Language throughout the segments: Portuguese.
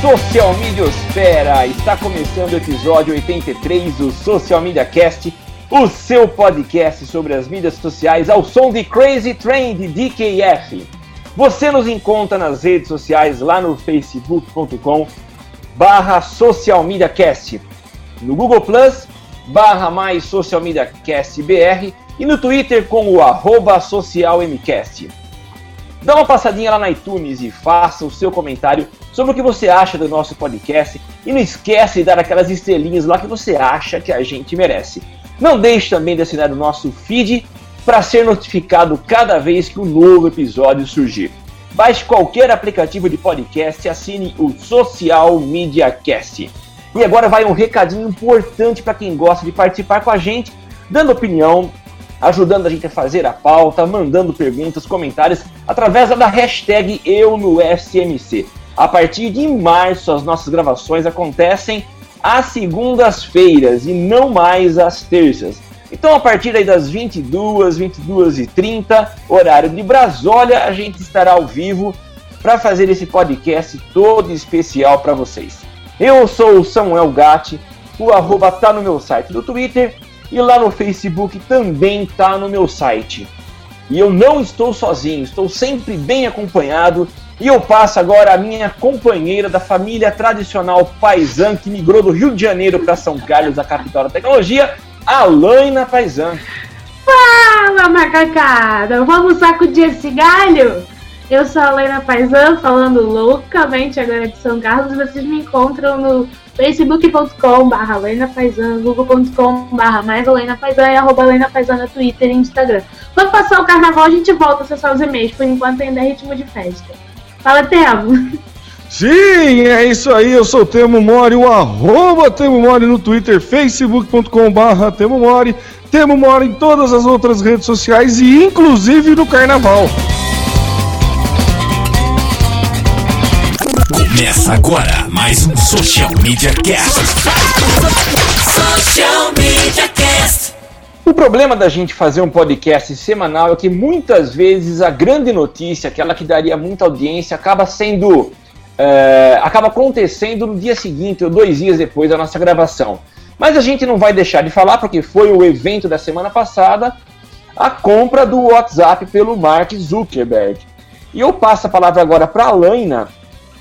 Social Mediosfera! Está começando o episódio 83 do Social Media Cast, o seu podcast sobre as mídias sociais ao som de Crazy Train de DKF. Você nos encontra nas redes sociais lá no facebook.com barra Social Media Cast, no Google Plus barra mais Social Media Cast BR e no Twitter com o arroba socialmcast. Dá uma passadinha lá na iTunes e faça o seu comentário sobre o que você acha do nosso podcast e não esquece de dar aquelas estrelinhas lá que você acha que a gente merece. Não deixe também de assinar o nosso feed para ser notificado cada vez que um novo episódio surgir. Baixe qualquer aplicativo de podcast e assine o Social Media Cast. E agora vai um recadinho importante para quem gosta de participar com a gente, dando opinião, ajudando a gente a fazer a pauta, mandando perguntas, comentários através da hashtag Eu no SMC. A partir de março, as nossas gravações acontecem às segundas-feiras e não mais às terças. Então, a partir aí das 22, 22 e 30, horário de Brasólia, a gente estará ao vivo para fazer esse podcast todo especial para vocês. Eu sou o Samuel Gatti, o arroba tá no meu site do Twitter e lá no Facebook também tá no meu site. E eu não estou sozinho, estou sempre bem acompanhado. E eu passo agora a minha companheira da família tradicional Paisan, que migrou do Rio de Janeiro para São Carlos, a capital da tecnologia, Alaina Paisan. Fala, macacada! Vamos sacudir esse galho? Eu sou a Lena Paisan, falando loucamente agora de São Carlos. Vocês me encontram no facebook.com.br Lena Paisan, google.com.br mais Lena Paisan e arroba Lena Paisan no Twitter e Instagram. Quando passar o carnaval, a gente volta a acessar os e-mails, por enquanto ainda é ritmo de festa. Fala, Temo! Sim, é isso aí, eu sou o Temo Mori, o arroba Temo Mori no Twitter, facebook.com.br Temo Mori, Temo Mori em todas as outras redes sociais e inclusive no carnaval. Começa agora mais um Social Media Cast. Social Media Cast. O problema da gente fazer um podcast semanal é que muitas vezes a grande notícia, aquela que daria muita audiência, acaba sendo. é, acaba acontecendo no dia seguinte ou dois dias depois da nossa gravação. Mas a gente não vai deixar de falar, porque foi o evento da semana passada, a compra do WhatsApp pelo Mark Zuckerberg. E eu passo a palavra agora para a Laina,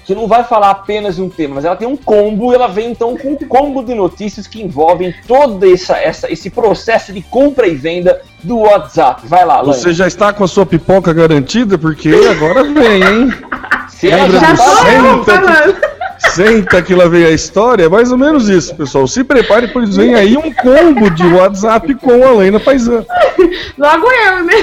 que não vai falar apenas de um tema, mas ela tem um combo, e ela vem então com um combo de notícias que envolvem todo essa, essa, esse processo de compra e venda do WhatsApp. Vai lá, Laina. Você já está com a sua pipoca garantida? Porque agora vem, hein? Se ela Lembra já do tá- senta, que, senta que lá vem a história? É mais ou menos isso, pessoal. Se prepare, pois vem aí um combo de WhatsApp com a Lena Paisan. Logo eu, né?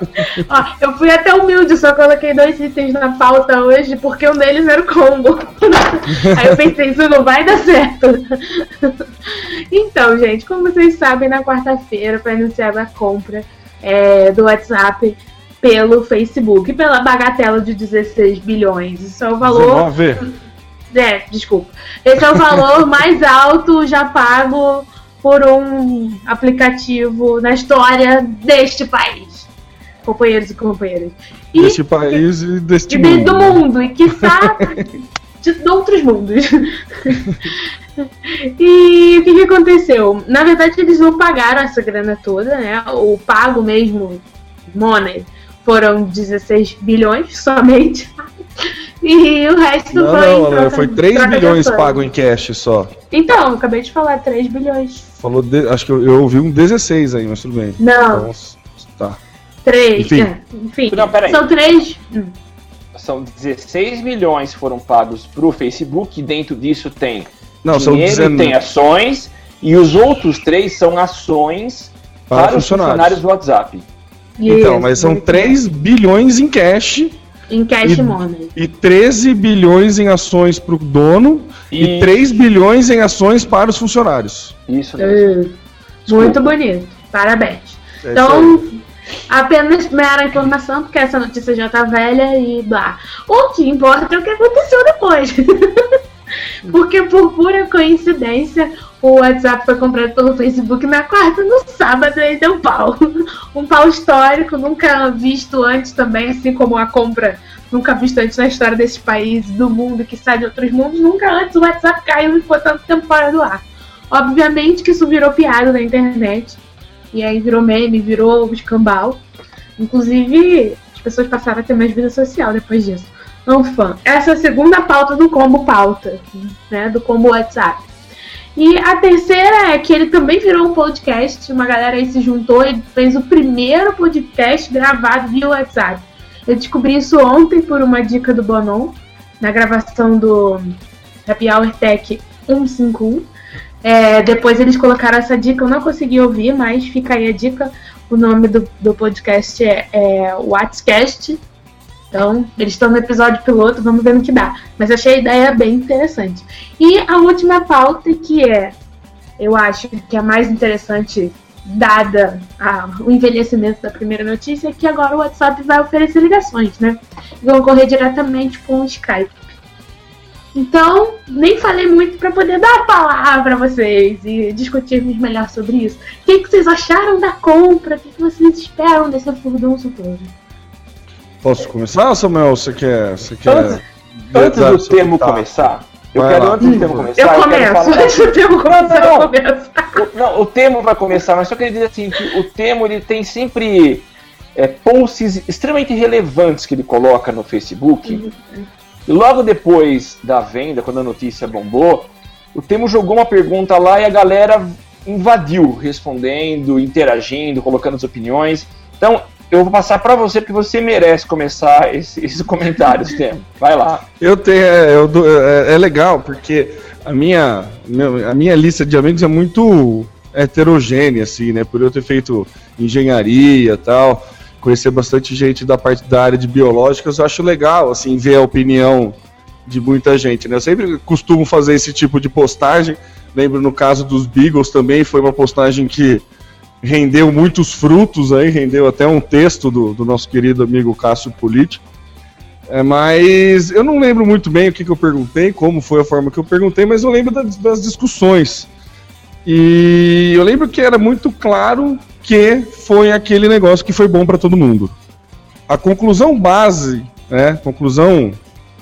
Ó, eu fui até humilde, só coloquei dois itens na pauta hoje, porque um deles era o combo. Aí eu pensei, isso não vai dar certo. Então, gente, como vocês sabem, na quarta-feira foi anunciada a compra é, do WhatsApp pelo Facebook, pela bagatela de 16 bilhões. Isso é o valor 19. é, desculpa. Esse é o valor mais alto já pago por um aplicativo na história deste país. Companheiros e companheiras. E Deste país e deste e de- do mundo. mundo, e quiçá de, de outros mundos. e o que, que aconteceu? Na verdade, eles não pagaram essa grana toda, né? O pago mesmo, money, foram 16 bilhões somente. E o resto Não, foi. não, troca- foi 3 troca de bilhões pago em cash só. Então, acabei de falar 3 bilhões. Falou, de- acho que eu, eu ouvi um 16 aí, mas tudo bem. Não, Então, 3. enfim. É, enfim. Não, peraí. São 3. São 16 milhões que foram pagos pro Facebook, e dentro disso tem Não, são dinheiro, 19 tem ações, e os outros três são ações para, para, os funcionários do WhatsApp. Então, mas são 3 bilhões em cash Em cash e- money. e 13 bilhões em ações para o dono e E- 3 bilhões em ações para os funcionários. Isso mesmo. Uh, muito bonito. Parabéns. É. Então, apenas mera informação, porque essa notícia já tá velha e blá. O que importa é o que aconteceu depois. porque por pura coincidência, o WhatsApp foi comprado pelo Facebook na quarta, no sábado ele deu pau. Um pau histórico, nunca visto antes também, assim como a compra nunca visto antes na história desses países, do mundo, que sai de outros mundos. Nunca antes o WhatsApp caiu e ficou tanto tempo fora do ar. Obviamente que isso virou piada na internet. E aí virou meme, virou escambau. Inclusive, as pessoas passaram a ter mais vida social depois disso. Não fã. Essa é a segunda pauta do combo pauta, né? Do combo WhatsApp. E a terceira é que ele também virou um podcast. Uma galera aí se juntou e fez o primeiro podcast gravado via WhatsApp. Eu descobri isso ontem por uma dica do Bonon, na gravação do Happy Hour Tech 151. É, depois eles colocaram essa dica, eu não consegui ouvir, mas fica aí a dica. O nome do, do podcast é, é Whatscast. Então, eles estão no episódio piloto, vamos ver no que dá. Mas achei a ideia bem interessante. E a última pauta, que é, eu acho que é a mais interessante, dada a- o envelhecimento da primeira notícia, é que agora o WhatsApp vai oferecer ligações, né? Vão correr diretamente com o Skype. Então, nem falei muito para poder dar a palavra a vocês e discutirmos melhor sobre isso. O que, que vocês acharam da compra? O que, que vocês esperam desse furdunço todo? Posso começar, Samuel? Você quer. Você quer Antes- Antes do termo pitaco? começar, eu Vai quero, lá. antes do termo começar, eu quero começo. falar- Antes do tempo começar, Não, eu começo. O- Não, o termo vai começar, mas só queria dizer assim, que o termo ele tem sempre é, posts extremamente relevantes que ele coloca no Facebook. E logo depois da venda, quando a notícia bombou, o Temo jogou uma pergunta lá e a galera invadiu, respondendo, interagindo, colocando as opiniões. Então, eu vou passar para você, porque você merece começar esse- esses comentários, Temo. Vai lá. Eu tenho. É, eu dou- é- é legal, porque a minha, a minha lista de amigos é muito heterogênea, assim, né? Por eu ter feito engenharia e tal, conhecer bastante gente da parte da área de biológicas, eu acho legal, assim, ver a opinião de muita gente, né? Eu sempre costumo fazer esse tipo de postagem. Lembro no caso dos Beagles também, foi uma postagem que rendeu muitos frutos aí, rendeu até um texto do, do nosso querido amigo Cássio Politi. É, mas eu não lembro muito bem o que, que eu perguntei, como foi a forma que eu perguntei, mas eu lembro das, das discussões. E eu lembro que era muito claro que foi aquele negócio que foi bom para todo mundo. A conclusão base, né, conclusão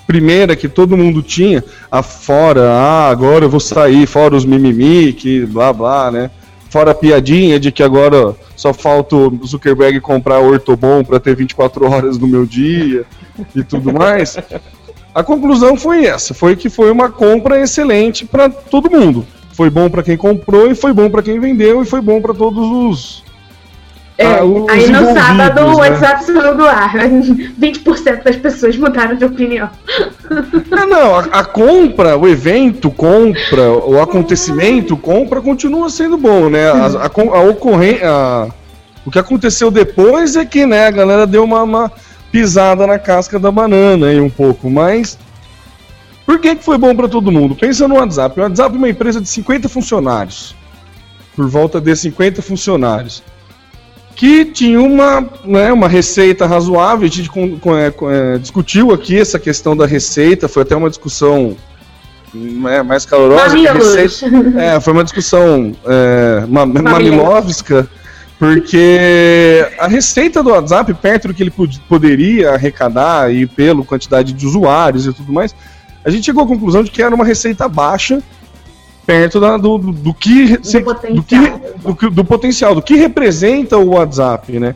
primeira que todo mundo tinha, afora, ah, agora eu vou sair, fora os mimimi, que blá blá, né? Fora a piadinha de que agora só falta o Zuckerberg comprar Ortobon para ter 24 horas no meu dia e tudo mais. A conclusão foi essa, foi que foi uma compra excelente para todo mundo. Foi bom para quem comprou e foi bom para quem vendeu e foi bom para todos os É, ah, aí no sábado o né? WhatsApp saiu do ar. 20% das pessoas mudaram de opinião. Ah, não, a, a compra, o evento, compra, o acontecimento, compra continua sendo bom, né? A, a, a ocorren- a- o que aconteceu depois é que, né, a galera deu uma, uma pisada na casca da banana aí um pouco, mas por que, que foi bom para todo mundo? Pensa no WhatsApp. O WhatsApp é uma empresa de 50 funcionários, por volta de 50 funcionários que tinha uma, né, uma receita razoável. A gente é, é, discutiu aqui essa questão da receita, foi até uma discussão né, mais calorosa. receita- é, foi uma discussão é, ma- mamilovska, porque a receita do WhatsApp, perto do que ele pod- poderia arrecadar e pela quantidade de usuários e tudo mais, a gente chegou à conclusão de que era uma receita baixa perto da- do, do, do que, se- potencial. do, que, do, que- do potencial, do que representa o WhatsApp, né?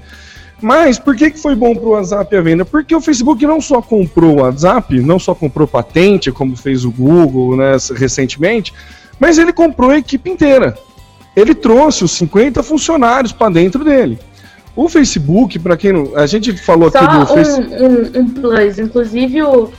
Mas por que, que foi bom para o WhatsApp a venda? Porque o Facebook não só comprou o WhatsApp, não só comprou patente, como fez o Google né, recentemente, mas ele comprou a equipe inteira. Ele trouxe os 50 funcionários para dentro dele. O Facebook, para quem não. A gente falou Só aqui do um, Facebook. um, um plus. Inclusive, o,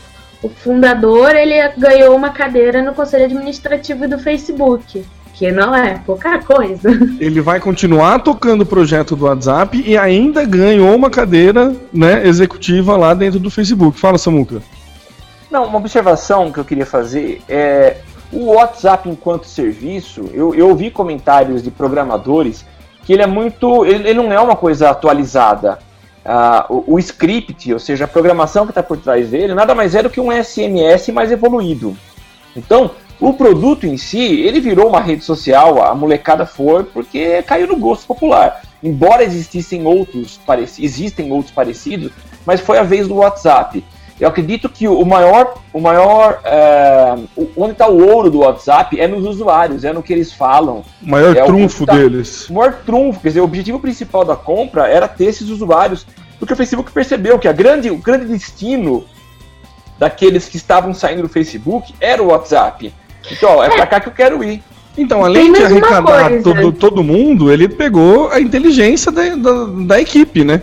o fundador ele ganhou uma cadeira no conselho administrativo do Facebook. Que não é pouca coisa. Ele vai continuar tocando o projeto do WhatsApp e ainda ganhou uma cadeira né, executiva lá dentro do Facebook. Fala, Samuca. Não, uma observação que eu queria fazer é o WhatsApp enquanto serviço. Eu, eu ouvi comentários de programadores que ele é muito. Ele, ele não é uma coisa atualizada. O, o, script, ou seja, a programação que está por trás dele, nada mais é do que um SMS mais evoluído. Então, o produto em si, ele virou uma rede social, a molecada foi, porque caiu no gosto popular. Embora existissem outros, existem outros parecidos, mas foi a vez do WhatsApp. Eu acredito que o maior, o maior, é, onde está o ouro do WhatsApp é nos usuários, é no que eles falam. O maior é trunfo o tá, deles. O maior trunfo, quer dizer, o objetivo principal da compra era ter esses usuários, porque o Facebook percebeu que a grande, o grande destino daqueles que estavam saindo do Facebook era o WhatsApp. Então, ó, é, é. pra cá que eu quero ir. Então, além de arrecadar todo, todo mundo, ele pegou a inteligência da, da, da equipe, né?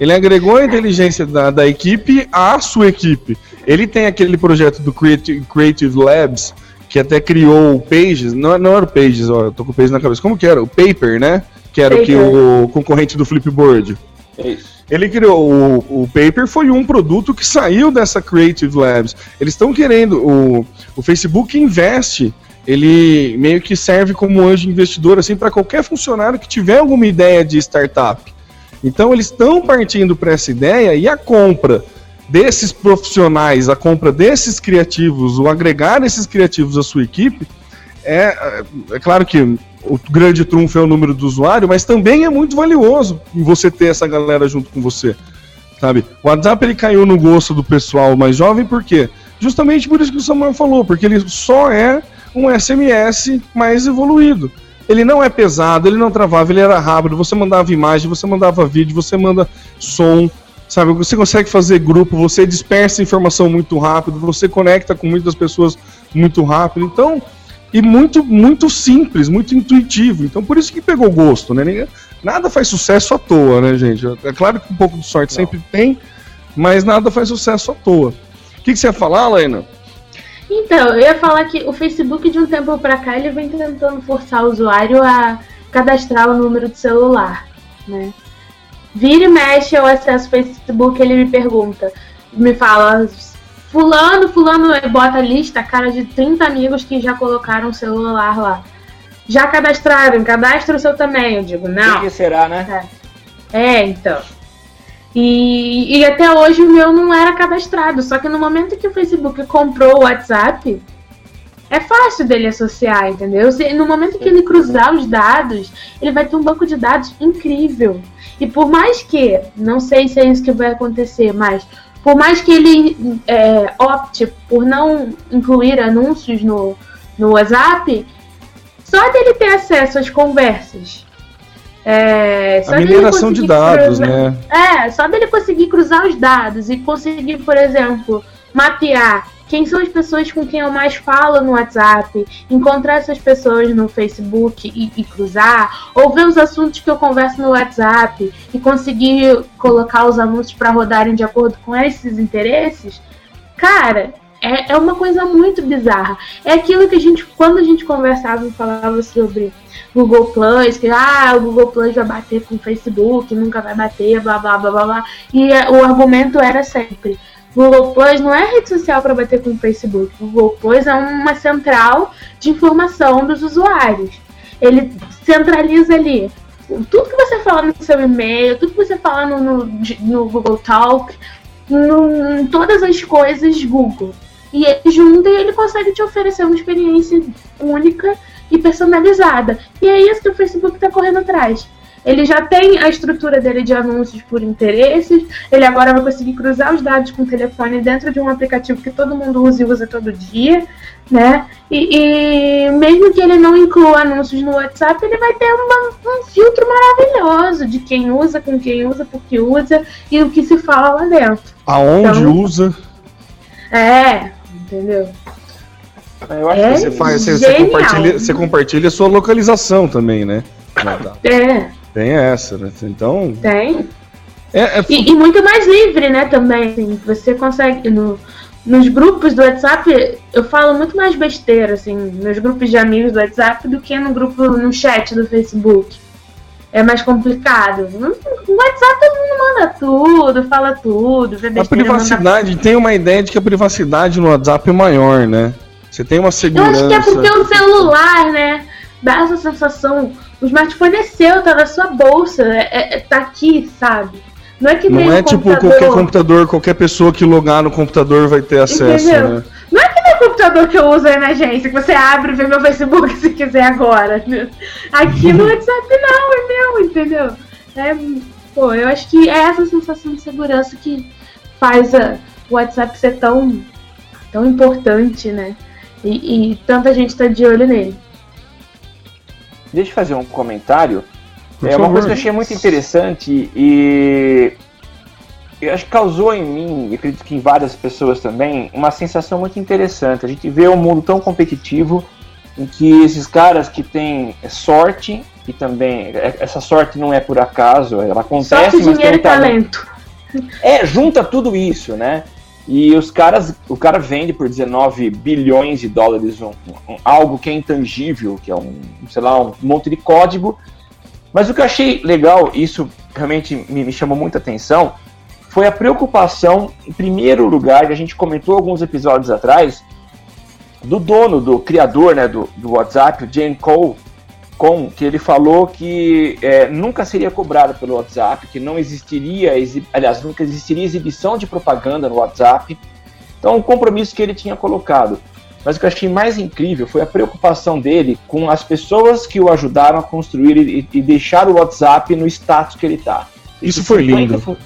Ele agregou a inteligência da, da equipe à sua equipe. Ele tem aquele projeto do Creative, Creative Labs, que até criou o Pages, não, não era o Pages, ó, eu tô com o Pages na cabeça. Como que era? O Paper, né? Que era o que o concorrente do Flipboard. Isso. Ele criou o, o Paper foi um produto que saiu dessa Creative Labs. Eles estão querendo o, o Facebook investe, ele meio que serve como anjo investidor assim para qualquer funcionário que tiver alguma ideia de startup. Então eles estão partindo para essa ideia e a compra desses profissionais, a compra desses criativos, o agregar esses criativos à sua equipe, é, é claro que o grande trunfo é o número do usuário, mas também é muito valioso você ter essa galera junto com você. Sabe? O WhatsApp ele caiu no gosto do pessoal mais jovem, por quê? Justamente por isso que o Samuel falou, porque ele só é um SMS mais evoluído ele não é pesado, ele não travava, ele era rápido, você mandava imagem, você mandava vídeo, você manda som, sabe? Você consegue fazer grupo, você dispersa informação muito rápido, você conecta com muitas pessoas muito rápido. Então, e muito muito simples, muito intuitivo. Então, por isso que pegou gosto, né? Nada faz sucesso à toa, né, gente? É claro que um pouco de sorte não. sempre tem, mas nada faz sucesso à toa. O que, que você ia falar, Lena? Então, eu ia falar que o Facebook de um tempo para cá ele vem tentando forçar o usuário a cadastrar o número de celular, né? Vira e mexe, eu acesso o Facebook, ele me pergunta, me fala, fulano, fulano, bota a lista, cara de 30 amigos que já colocaram o celular lá. Já cadastraram, cadastra o seu também, eu digo, não. O que será, né? É, é então. E, e até hoje o meu não era cadastrado. Só que no momento que o Facebook comprou o WhatsApp, é fácil dele associar, entendeu? No momento que ele cruzar os dados, ele vai ter um banco de dados incrível. E por mais que, não sei se é isso que vai acontecer, mas por mais que ele é, opte por não incluir anúncios no, no WhatsApp, só dele ter acesso às conversas é, a mineração de dados, cruzar, né? É, só dele conseguir cruzar os dados e conseguir, por exemplo, mapear quem são as pessoas com quem eu mais falo no WhatsApp, encontrar essas pessoas no Facebook e, e, cruzar, ou ver os assuntos que eu converso no WhatsApp e conseguir colocar os anúncios para rodarem de acordo com esses interesses, cara, é, é uma coisa muito bizarra. É aquilo que a gente, quando a gente conversava e falava sobre Google Plus, que ah, o Google Plus vai bater com o Facebook, nunca vai bater, blá blá blá blá blá. E é, o argumento era sempre: Google Plus não é rede social para bater com o Facebook. Google Plus é uma central de informação dos usuários. Ele centraliza ali tudo que você fala no seu e-mail, tudo que você fala no, no, no Google Talk, em todas as coisas Google. E ele junta e ele consegue te oferecer uma experiência única e personalizada. E é isso que o Facebook está correndo atrás. ele já tem a estrutura dele de anúncios por interesses, ele agora vai conseguir cruzar os dados com o telefone dentro de um aplicativo que todo mundo usa e usa todo dia, né? E, e mesmo que ele não inclua anúncios no WhatsApp, ele vai ter uma, um filtro maravilhoso de quem usa, com quem usa, por que usa e o que se fala lá dentro. Aonde então, usa. É, entendeu? Eu acho é que você faz, você, você, compartilha, você compartilha a sua localização também, né? É. Tem essa, né? Então. Tem. É, é... E, e, muito mais livre, né, também. Assim, você consegue. No, nos grupos do WhatsApp, eu falo muito mais besteira, assim, nos grupos de amigos do WhatsApp do que no grupo, no chat do Facebook. É mais complicado. No WhatsApp todo mundo manda tudo, fala tudo, vê besteira. A privacidade, manda... tem uma ideia de que a privacidade no WhatsApp é maior, né? Você tem uma segurança. Eu acho que é porque o celular, né? Dá essa sensação. O smartphone é seu, tá na sua bolsa, é, é tá aqui, sabe? Não é que Não é tipo computador. qualquer computador, qualquer pessoa que logar no computador vai ter acesso, Entendeu? né? Não é que computador que eu uso é emergência, que você abre e vê meu Facebook se quiser agora. Aqui no WhatsApp não, é meu, entendeu? É, pô, eu acho que é essa sensação de segurança que faz a, o WhatsApp ser tão, tão importante, né? E, e tanta gente tá de olho nele. Deixa eu fazer um comentário. Por é favor. uma coisa que eu achei muito interessante e eu acho que causou em mim, e acredito que em várias pessoas também, uma sensação muito interessante. A gente vê um mundo tão competitivo em que esses caras que têm sorte, e também é, essa sorte não é por acaso, ela acontece, sorte, mas dinheiro tem talento. talento. É, junta tudo isso, né? E os caras, o cara vende por 19 bilhões de dólares um, um, algo que é intangível, que é um, sei lá, um monte de código. Mas o que eu achei legal, isso realmente me, me chamou muita atenção, foi a preocupação, em primeiro lugar, que a gente comentou alguns episódios atrás, do dono, do criador né, do, do WhatsApp, o Jane Cole, com que ele falou que é, nunca seria cobrado pelo WhatsApp, que não existiria, aliás, nunca existiria exibição de propaganda no WhatsApp. Então, um compromisso que ele tinha colocado. Mas o que eu achei mais incrível foi a preocupação dele com as pessoas que o ajudaram a construir e, e deixar o WhatsApp no status que ele está. Isso foi lindo.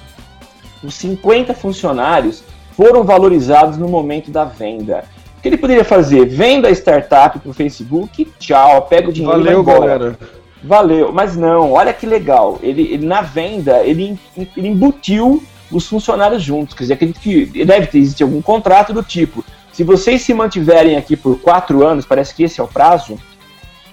Os 50 funcionários foram valorizados no momento da venda que ele poderia fazer? Venda a startup pro Facebook, tchau, pega o dinheiro Valeu, e vai embora. galera. Valeu, mas não, olha que legal. Ele, ele na venda, ele, ele embutiu os funcionários juntos. Quer dizer, acredito que deve ter existir algum contrato do tipo. Se vocês se mantiverem aqui por quatro anos, parece que esse é o prazo,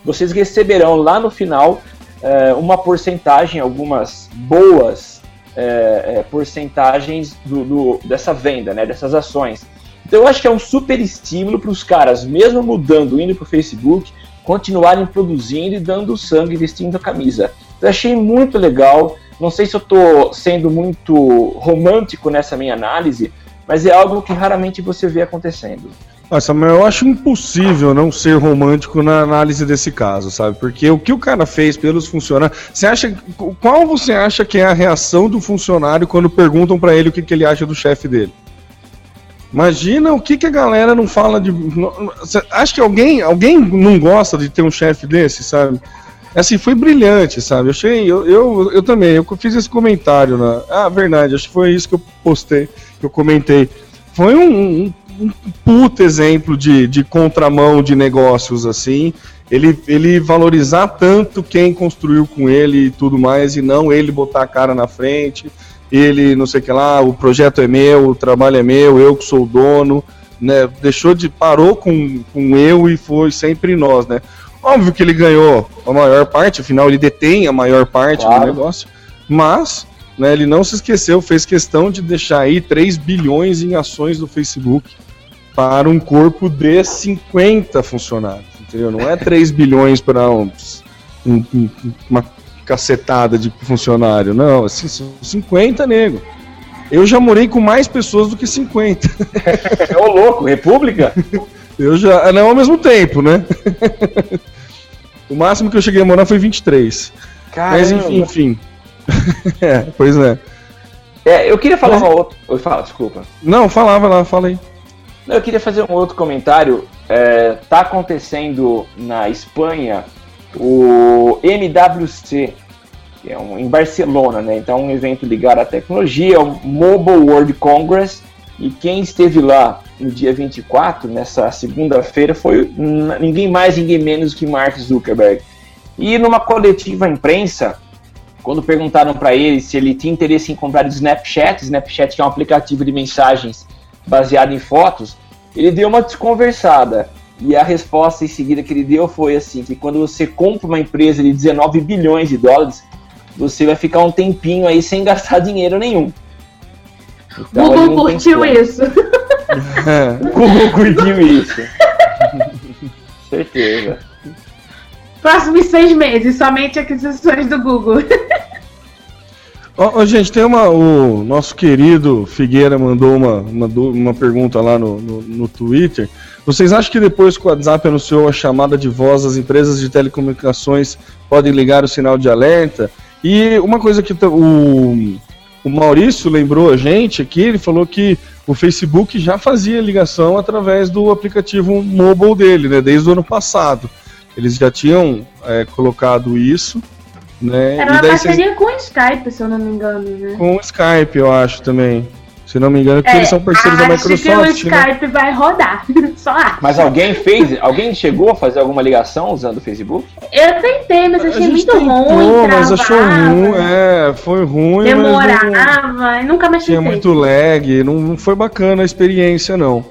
vocês receberão lá no final é, uma porcentagem, algumas boas é, é, porcentagens do, do, dessa venda, né, dessas ações. Então eu acho que é um super estímulo para os caras, mesmo mudando, indo para o Facebook, continuarem produzindo e dando sangue, vestindo a camisa. Eu achei muito legal. Não sei se eu estou sendo muito romântico nessa minha análise, mas é algo que raramente você vê acontecendo. Mas eu acho impossível não ser romântico na análise desse caso, sabe? Porque o que o cara fez pelos funcionários. Você acha. Qual você acha que é a reação do funcionário quando perguntam para ele o que, que ele acha do chefe dele? Imagina o que, que a galera não fala de. Acho que alguém, alguém não gosta de ter um chefe desse, sabe? Assim, foi brilhante, sabe? Eu achei. Eu, eu, eu também, eu fiz esse comentário na. Ah, verdade, acho que foi isso que eu postei, que eu comentei. Foi um, um, um puto exemplo de, de contramão de negócios, assim. Ele, ele valorizar tanto quem construiu com ele e tudo mais, e não ele botar a cara na frente ele não sei o que lá, o projeto é meu, o trabalho é meu, eu que sou o dono, né? Deixou de. parou com, com eu e foi sempre nós, né? Óbvio que ele ganhou a maior parte, afinal ele detém a maior parte claro. do negócio, mas né, ele não se esqueceu, fez questão de deixar aí 3 bilhões em ações do Facebook para um corpo de 50 funcionários, entendeu? Não é 3 bilhões para um, um, uma cacetada de funcionário. Não, assim, são 50 nego. Eu já morei com mais pessoas do que 50. É o louco, República? Eu já. Não ao mesmo tempo, né? o máximo que eu cheguei a morar foi 23. Caramba. Mas enfim, enfim. é, pois é. É, eu queria falar Mas... uma outra. Fala, desculpa. Não, falava lá, fala aí. Eu queria fazer um outro comentário. É, tá acontecendo na Espanha o MWC, que é um, em Barcelona, né? Então, um evento ligado à tecnologia, o Mobile World Congress. E quem esteve lá no dia 24, nessa segunda-feira, foi ninguém mais, ninguém menos que Mark Zuckerberg. E numa coletiva imprensa, quando perguntaram para ele se ele tinha interesse em comprar o Snapchat, Snapchat é um aplicativo de mensagens baseado em fotos, ele deu uma desconversada. E a resposta em seguida que ele deu foi assim, que quando você compra uma empresa de 19 bilhões de dólares, você vai ficar um tempinho aí sem gastar dinheiro nenhum. Então, Google curtiu isso. Google curtiu isso. Certeza. Próximos seis meses, somente aquisições do Google. Oh, gente, tem uma. O nosso querido Figueira mandou uma, uma, uma pergunta lá no, no, no, Twitter. Vocês acham que depois que o WhatsApp anunciou a chamada de voz, as empresas de telecomunicações podem ligar o sinal de alerta? E uma coisa que o, o Maurício lembrou a gente aqui, ele falou que o Facebook já fazia ligação através do aplicativo mobile dele, né? Desde o ano passado. Eles já tinham é, colocado isso. Né? Era uma parceria cês... com o Skype, se eu não me engano, né? Com o Skype, eu acho também. Se não me engano, porque é, eles são parceiros da Microsoft. Que o né? Skype né? vai rodar. Só acho. Mas alguém fez? Alguém chegou a fazer alguma ligação usando o Facebook? Eu tentei, mas achei muito tentou, ruim. Mas achou ruim, é, foi ruim. Demorava, não, nunca mais Tinha muito lag, não, não foi bacana a experiência, não.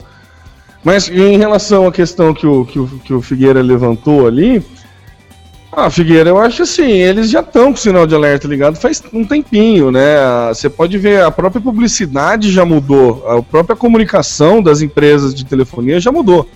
Mas em relação à questão que o, que o, que o Figueira levantou ali, ah, Figueira, eu acho assim, eles já estão com o sinal de alerta ligado faz um tempinho, né? Você pode ver, a própria publicidade já mudou, a própria comunicação das empresas de telefonia já mudou.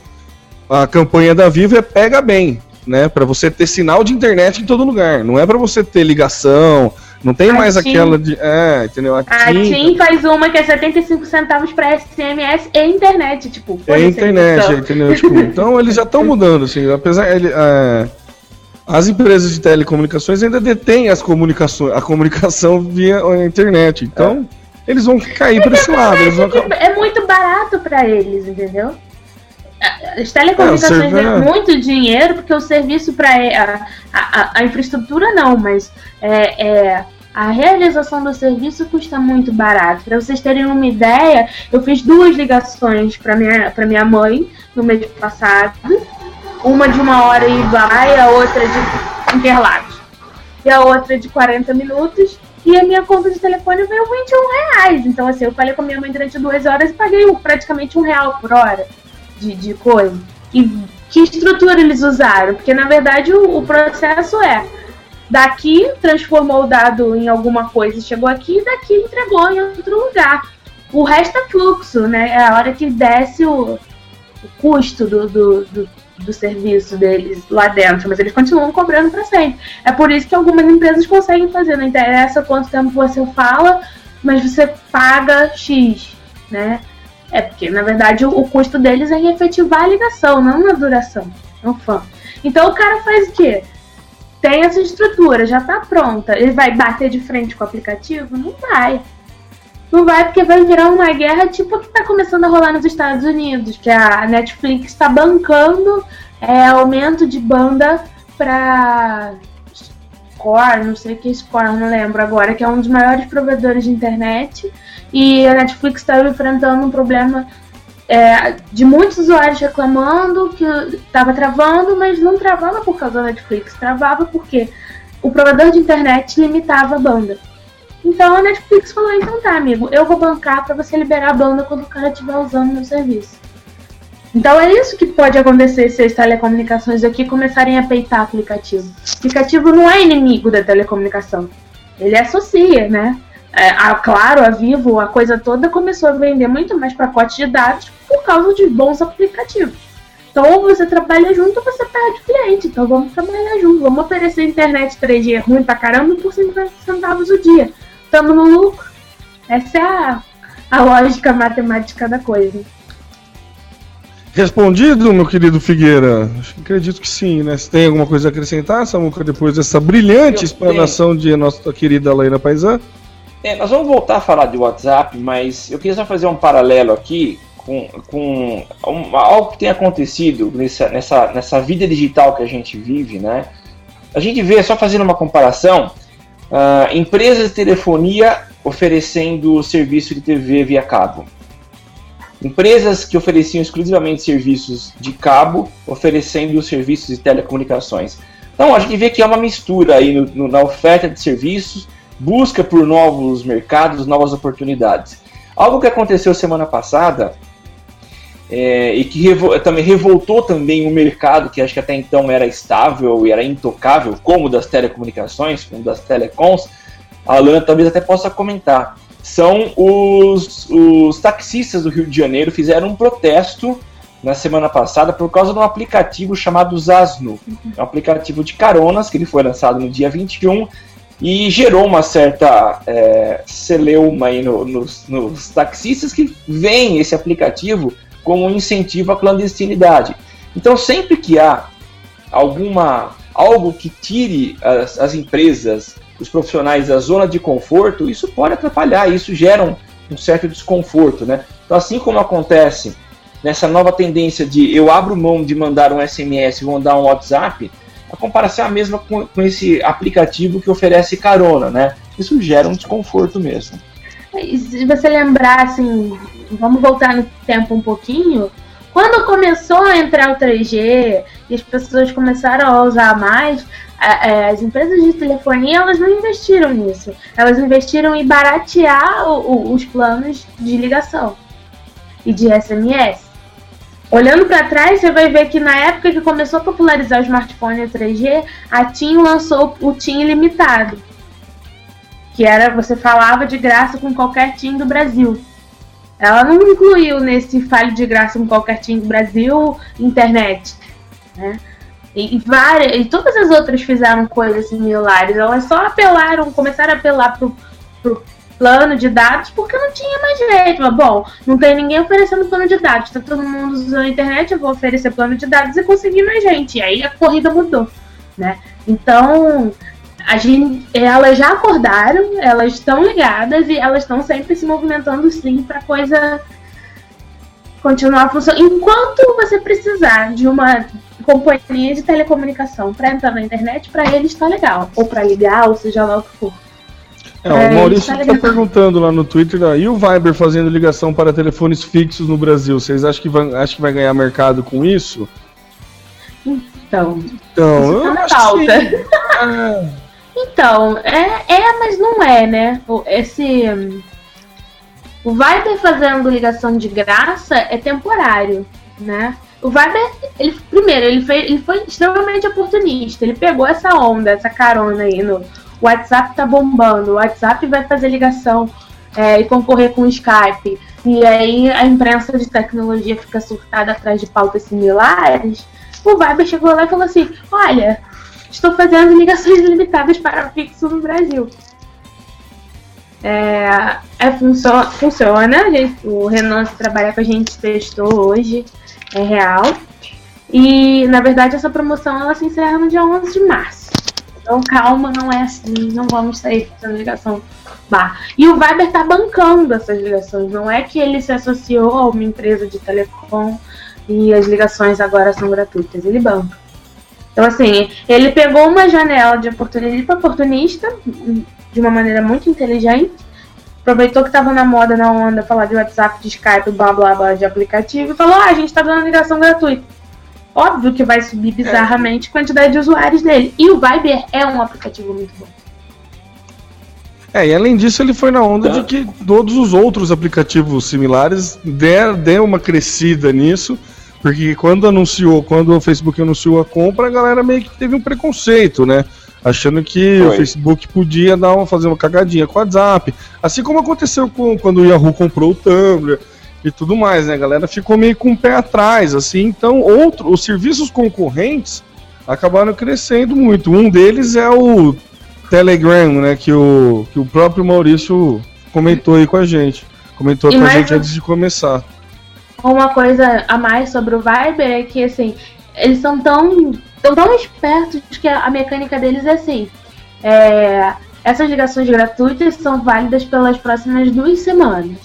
A campanha da Vivo é pega bem, né? Para você ter sinal de internet em todo lugar, não é para você ter ligação, não tem a mais TIM. aquela de. É, entendeu? A, a TIM, TIM faz uma que é 75 centavos para SMS e internet, tipo. É internet, entendeu? tipo, então eles já estão mudando, assim, apesar. Ele, é, as empresas de telecomunicações ainda detêm as comunicações, a comunicação via internet. Então, é. eles vão cair para esse lado. Vão... É muito barato para eles, entendeu? As telecomunicações é, ganham muito dinheiro porque o serviço para a, a, a, infraestrutura não, mas é, é, a realização do serviço custa muito barato. Para vocês terem uma ideia, eu fiz duas ligações para minha minha mãe no mês passado uma de uma hora e vai, a outra de Interlagos. E a outra de 40 minutos. E a minha conta de telefone veio 21 reais. Então, assim, eu falei com a minha mãe durante duas horas e paguei praticamente um real por hora de, de coisa. E que estrutura eles usaram? Porque, na verdade, o, o processo é daqui transformou o dado em alguma coisa, chegou aqui, e daqui entregou em outro lugar. O resto é fluxo, né? É a hora que desce o, o custo do, do, do, do serviço deles lá dentro, mas eles continuam cobrando para sempre. É por isso que algumas empresas conseguem fazer, não interessa quanto tempo você fala, mas você paga X, né? É porque, na verdade, o, o custo deles é em efetivar a ligação, não na duração. Não fã. Então o cara faz o quê? Tem essa estrutura, já está pronta. Ele vai bater de frente com o aplicativo? Não vai. Não vai porque vai virar uma guerra tipo a que está começando a rolar nos Estados Unidos, que a Netflix está bancando é, aumento de banda para Score, não sei o que é Score, não lembro agora, que é um dos maiores provedores de internet. E a Netflix está enfrentando um problema é, de muitos usuários reclamando que estava travando, mas não travava por causa da Netflix, travava porque o provedor de internet limitava a banda. Então a Netflix falou: então tá, amigo, eu vou bancar para você liberar a banda quando o cara estiver usando meu serviço. Então é isso que pode acontecer se as telecomunicações aqui começarem a peitar aplicativo. O aplicativo não é inimigo da telecomunicação. Ele associa, né? É, a Claro, a Vivo, a coisa toda começou a vender muito mais pacotes de dados por causa de bons aplicativos. Então, ou você trabalha junto ou você perde cliente. Então, vamos trabalhar junto. Vamos oferecer internet 3G ruim pra caramba por 50 centavos o dia estamos no lucro. Essa é a, a lógica matemática da coisa. Respondido, meu querido Figueira? Acredito que sim, né? Você tem alguma coisa a acrescentar, Samuca, depois dessa brilhante explanação de nossa querida Leila Paisan? É, nós vamos voltar a falar de WhatsApp, mas eu queria só fazer um paralelo aqui com, com um, algo que tem acontecido nessa, nessa, nessa vida digital que a gente vive, né? A gente vê, só fazendo uma comparação, Uh, empresas de telefonia oferecendo serviço de TV via cabo. Empresas que ofereciam exclusivamente serviços de cabo oferecendo serviços de telecomunicações. Então a gente vê que é uma mistura aí no, no, na oferta de serviços, busca por novos mercados, novas oportunidades. Algo que aconteceu semana passada é, e que revol também revoltou também o mercado que acho que até então era estável e era intocável, como das telecomunicações, como das telecoms, a Alana talvez até possa comentar. São os, os taxistas do Rio de Janeiro fizeram um protesto na semana passada por causa de um aplicativo chamado Zasno. É um aplicativo de caronas que ele foi lançado no dia 21 e gerou uma certa é, celeuma aí no, nos, nos taxistas que veem esse aplicativo como um incentivo à clandestinidade. Então, sempre que há alguma algo que tire as, as empresas, os profissionais da zona de conforto, isso pode atrapalhar, isso gera um, um certo desconforto, né? Então, assim como acontece nessa nova tendência de eu abro mão de mandar um SMS e mandar um WhatsApp, a comparação é a mesma com, com esse aplicativo que oferece carona, né? Isso gera um desconforto mesmo. Se você lembrar, assim, vamos voltar no tempo um pouquinho. Quando começou a entrar o 3G e as pessoas começaram a usar mais, as empresas de telefonia elas não investiram nisso. Elas investiram em baratear os planos de ligação e de SMS. Olhando para trás, você vai ver que na época que começou a popularizar o smartphone 3G, a TIM lançou o TIM ilimitado, que era você falava de graça com qualquer TIM do Brasil. Ela não incluiu nesse falho de graça com qualquer TIM do Brasil internet, né? E, e, várias, e todas as outras fizeram coisas similares. Elas só apelaram, começaram a apelar pro, pro plano de dados porque não tinha mais jeito. Mas, bom, não tem ninguém oferecendo plano de dados. Tá todo mundo usando a internet, eu vou oferecer plano de dados e conseguir mais gente. E aí a corrida mudou, né? Então, a gente, elas já acordaram, elas estão ligadas e elas estão sempre se movimentando sim para coisa continuar funcionando. Enquanto você precisar de uma companhia de telecomunicação para entrar na internet, para eles está legal. Ou para ligar, ou seja lá o que for. É, o Maurício está tá perguntando lá no Twitter, e o Viber fazendo ligação para telefones fixos no Brasil? Vocês acham que vai, acham que vai ganhar mercado com isso? Então, então eu tá acho que... é. Então, é, é, mas não é, né? Esse. O Viber fazendo ligação de graça é temporário, né? O Viber, ele, primeiro, ele, fez, ele foi extremamente oportunista. Ele pegou essa onda, essa carona aí no o WhatsApp tá bombando, o WhatsApp vai fazer ligação é, e concorrer com o Skype. E aí a imprensa de tecnologia fica surtada atrás de pautas similares. O Viber chegou lá e falou assim: Olha, estou fazendo ligações limitadas para fixo no Brasil. É, é funciona, funciona gente, o Renan que trabalha com a gente testou hoje, é real. E na verdade essa promoção ela se encerra no dia 11 de março. Então calma, não é assim, não vamos sair fazendo ligação bar. E o Viber tá bancando essas ligações, não é que ele se associou a uma empresa de telecom e as ligações agora são gratuitas, ele banca. Então, assim, ele pegou uma janela de oportunidade oportunista, de uma maneira muito inteligente, aproveitou que estava na moda, na onda, falar de WhatsApp, de Skype, blá blá blá, de aplicativo, e falou: ah, a gente está dando ligação gratuita. Óbvio que vai subir bizarramente a quantidade de usuários dele. E o Viber é um aplicativo muito bom. É, e além disso, ele foi na onda de que todos os outros aplicativos similares deram, deram uma crescida nisso porque quando anunciou, quando o Facebook anunciou a compra, a galera meio que teve um preconceito, né? Achando que Foi. o Facebook podia dar uma, fazer uma cagadinha com o WhatsApp. Assim como aconteceu com, quando o Yahoo comprou o Tumblr e tudo mais, né? A galera ficou meio com o pé atrás, assim. Então, outro, os serviços concorrentes acabaram crescendo muito. Um deles é o Telegram, né? Que o, que o próprio Maurício comentou aí com a gente. Comentou e com a gente antes de começar uma coisa a mais sobre o Viber é que, assim, eles são tão, tão, tão espertos que a, mecânica deles é assim. É, essas ligações gratuitas são válidas pelas próximas duas semanas.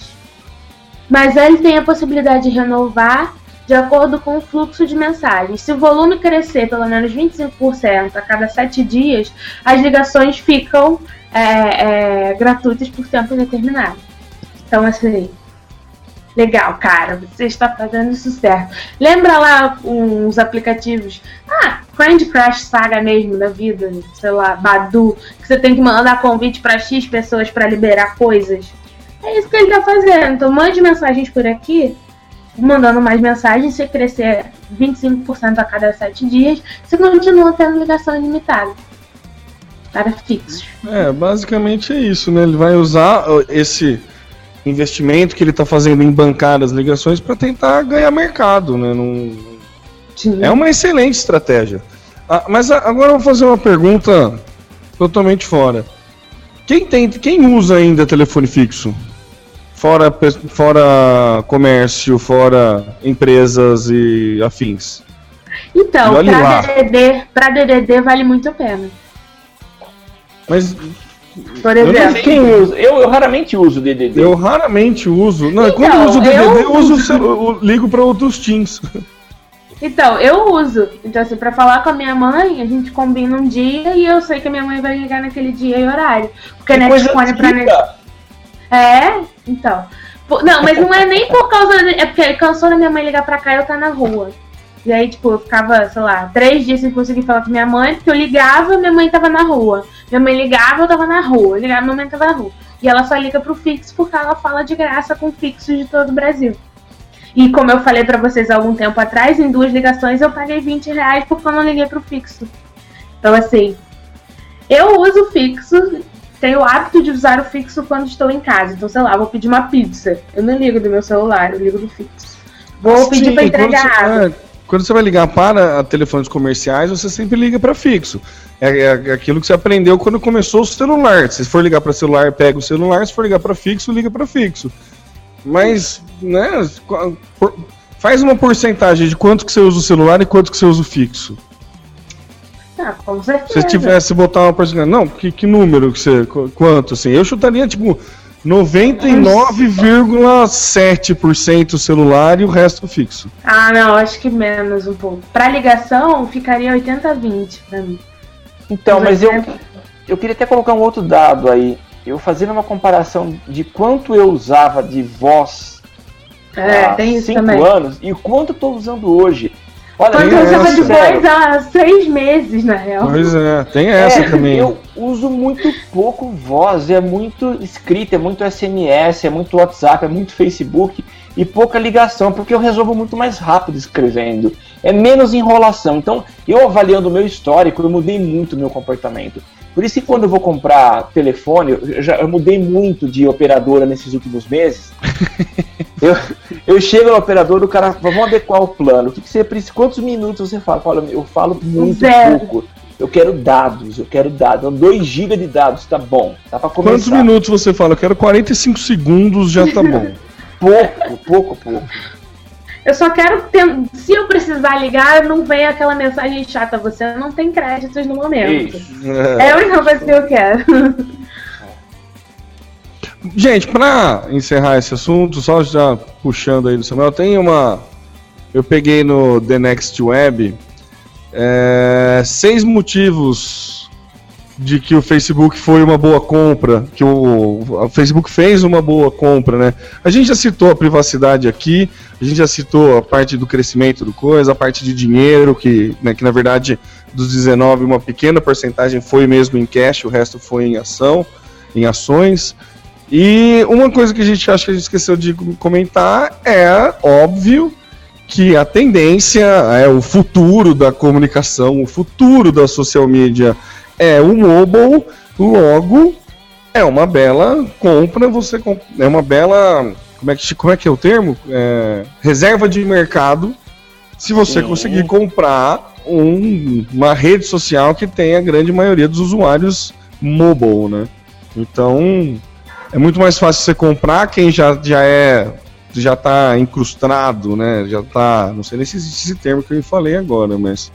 Mas ele tem a possibilidade de renovar de acordo com o fluxo de mensagens. Se o volume crescer pelo menos 25% a cada sete dias, as ligações ficam é, é, gratuitas por tempo determinado. Então, assim, legal, cara, você está fazendo isso certo. Lembra lá uns aplicativos, ah, Candy Crush Saga mesmo da vida, sei lá, Badu, que você tem que mandar convite para X pessoas para liberar coisas. É isso que ele tá fazendo. Então, mande mensagens por aqui, mandando mais mensagens. Se crescer 25% a cada 7 dias, você continua tendo ligação ilimitada para fixos. É, basicamente é isso, né? Ele vai usar esse investimento que ele está fazendo em bancar as ligações para tentar ganhar mercado, né? Não... É uma excelente estratégia. Ah, mas agora eu vou fazer uma pergunta totalmente fora. Quem tem, quem usa ainda telefone fixo? Fora, fora comércio, fora empresas e afins. Então, para DDD, pra DDD vale muito a pena. Mas. Por exemplo, eu, quem usa? Eu, eu, raramente uso o DDD. Eu raramente uso. Não, então, quando eu uso o DDD, eu, eu uso, eu ligo para outros teams. Então, eu uso. Então, assim, pra falar com a minha mãe, a gente combina um dia e eu sei que a minha mãe vai ligar naquele dia e horário. Porque que Netfone pra net... É, então. Não, mas não é nem por causa. De... É porque cansou da minha mãe ligar pra cá e eu tá na rua. E aí, tipo, eu ficava, sei lá, três dias sem conseguir falar com minha mãe, porque eu ligava minha mãe tava na rua. Minha mãe ligava, eu tava na rua. Eu ligava, minha mãe tava na rua. E ela só liga pro fixo porque ela fala de graça com fixos de todo o Brasil. E como eu falei para vocês algum tempo atrás, em duas ligações eu paguei 20 reais porque eu não liguei pro fixo. Então, assim, eu uso fixo, tenho o hábito de usar o fixo quando estou em casa. Então, sei lá, vou pedir uma pizza. Eu não ligo do meu celular, eu ligo do fixo. Vou pedir para entregar você, água. É, quando você vai ligar para telefones comerciais, você sempre liga para fixo. É, é, aquilo que você aprendeu quando começou o celular. Se for ligar para celular, pega o celular. Se for ligar para fixo, liga para fixo. Mas, né, faz uma porcentagem de quanto que você usa o celular e quanto que você usa o fixo. Ah, com certeza. Se tivesse botar uma porcentagem, não, que, que número que você, quanto assim? Eu chutaria tipo 99,7% celular e o resto fixo. Ah, não, acho que menos um pouco. Para ligação, ficaria 80-20 para mim. Então, mas eu, eu queria até colocar um outro dado aí eu fazendo uma comparação de quanto eu usava de voz é, há tem cinco também. anos e quanto estou usando hoje. Olha, usava de voz há seis meses, na real. Pois é, tem essa é, também. Eu uso muito pouco voz, é muito escrita, é muito SMS, é muito WhatsApp, é muito Facebook e pouca ligação, porque eu resolvo muito mais rápido escrevendo. É menos enrolação. Então, eu avaliando o meu histórico, eu mudei muito o meu comportamento. Por isso que quando eu vou comprar telefone, eu, já, eu mudei muito de operadora nesses últimos meses. eu, eu chego no operador, o cara vamos adequar o plano. O que, que você precisa? Quantos minutos você fala? Fala, eu falo muito Zero. pouco. Eu quero dados, eu quero dados. 2 GB de dados, tá bom. Tá pra começar. Quantos minutos você fala? Eu quero 45 segundos, já tá bom. pouco, pouco, pouco. Eu só quero ter. Se eu precisar ligar, não vem aquela mensagem chata. Você não tem créditos no momento. É. é a única coisa que eu quero. Gente, para encerrar esse assunto, só já puxando aí do Samuel, tem uma. Eu peguei no The Next Web é, seis motivos de que o Facebook foi uma boa compra, que o, o, Facebook fez uma boa compra, né? A gente já citou a privacidade aqui, a gente já citou a parte do crescimento do coisa, a parte de dinheiro, que, né, que na verdade dos 19 uma pequena porcentagem foi mesmo em cash, o resto foi em ação, em ações. E uma coisa que a gente acha que a gente esqueceu de comentar é óbvio que a tendência é o futuro da comunicação, o futuro da social media é o mobile, logo é uma bela compra, você comp é uma bela, como é que, como é, que é o termo? É, reserva de mercado, se você Sim. conseguir comprar um, uma rede social que tem a grande maioria dos usuários mobile, né? Então, é muito mais fácil você comprar quem já, já é já está incrustado, né? Já está, não sei nem se existe esse termo que eu falei agora, mas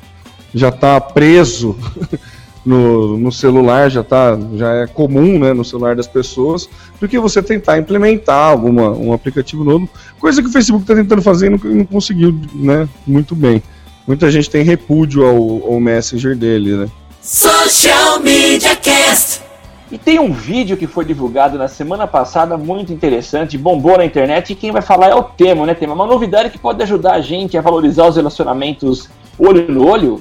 já está preso no, no celular já tá, já é comum, né, no celular das pessoas, do que você tentar implementar alguma, um aplicativo novo, coisa que o Facebook está tentando fazer e não, não, conseguiu, né, muito bem. Muita gente tem repúdio ao, ao Messenger dele, né. Social Media Cast. E tem um vídeo que foi divulgado na semana passada, muito interessante, bombou na internet, e quem vai falar é o Temo, né, Temo? Uma novidade que pode ajudar a gente a valorizar os relacionamentos olho no olho.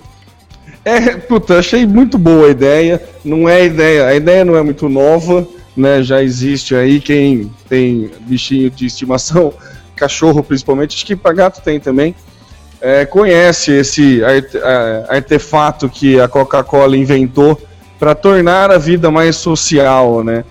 É, puta, achei muito boa a ideia. Não é ideia, a ideia não é muito nova, né? Já existe aí quem tem bichinho de estimação, cachorro principalmente, acho que para gato tem também. É, conhece esse artefato que a Coca-Cola inventou para tornar a vida mais social, né?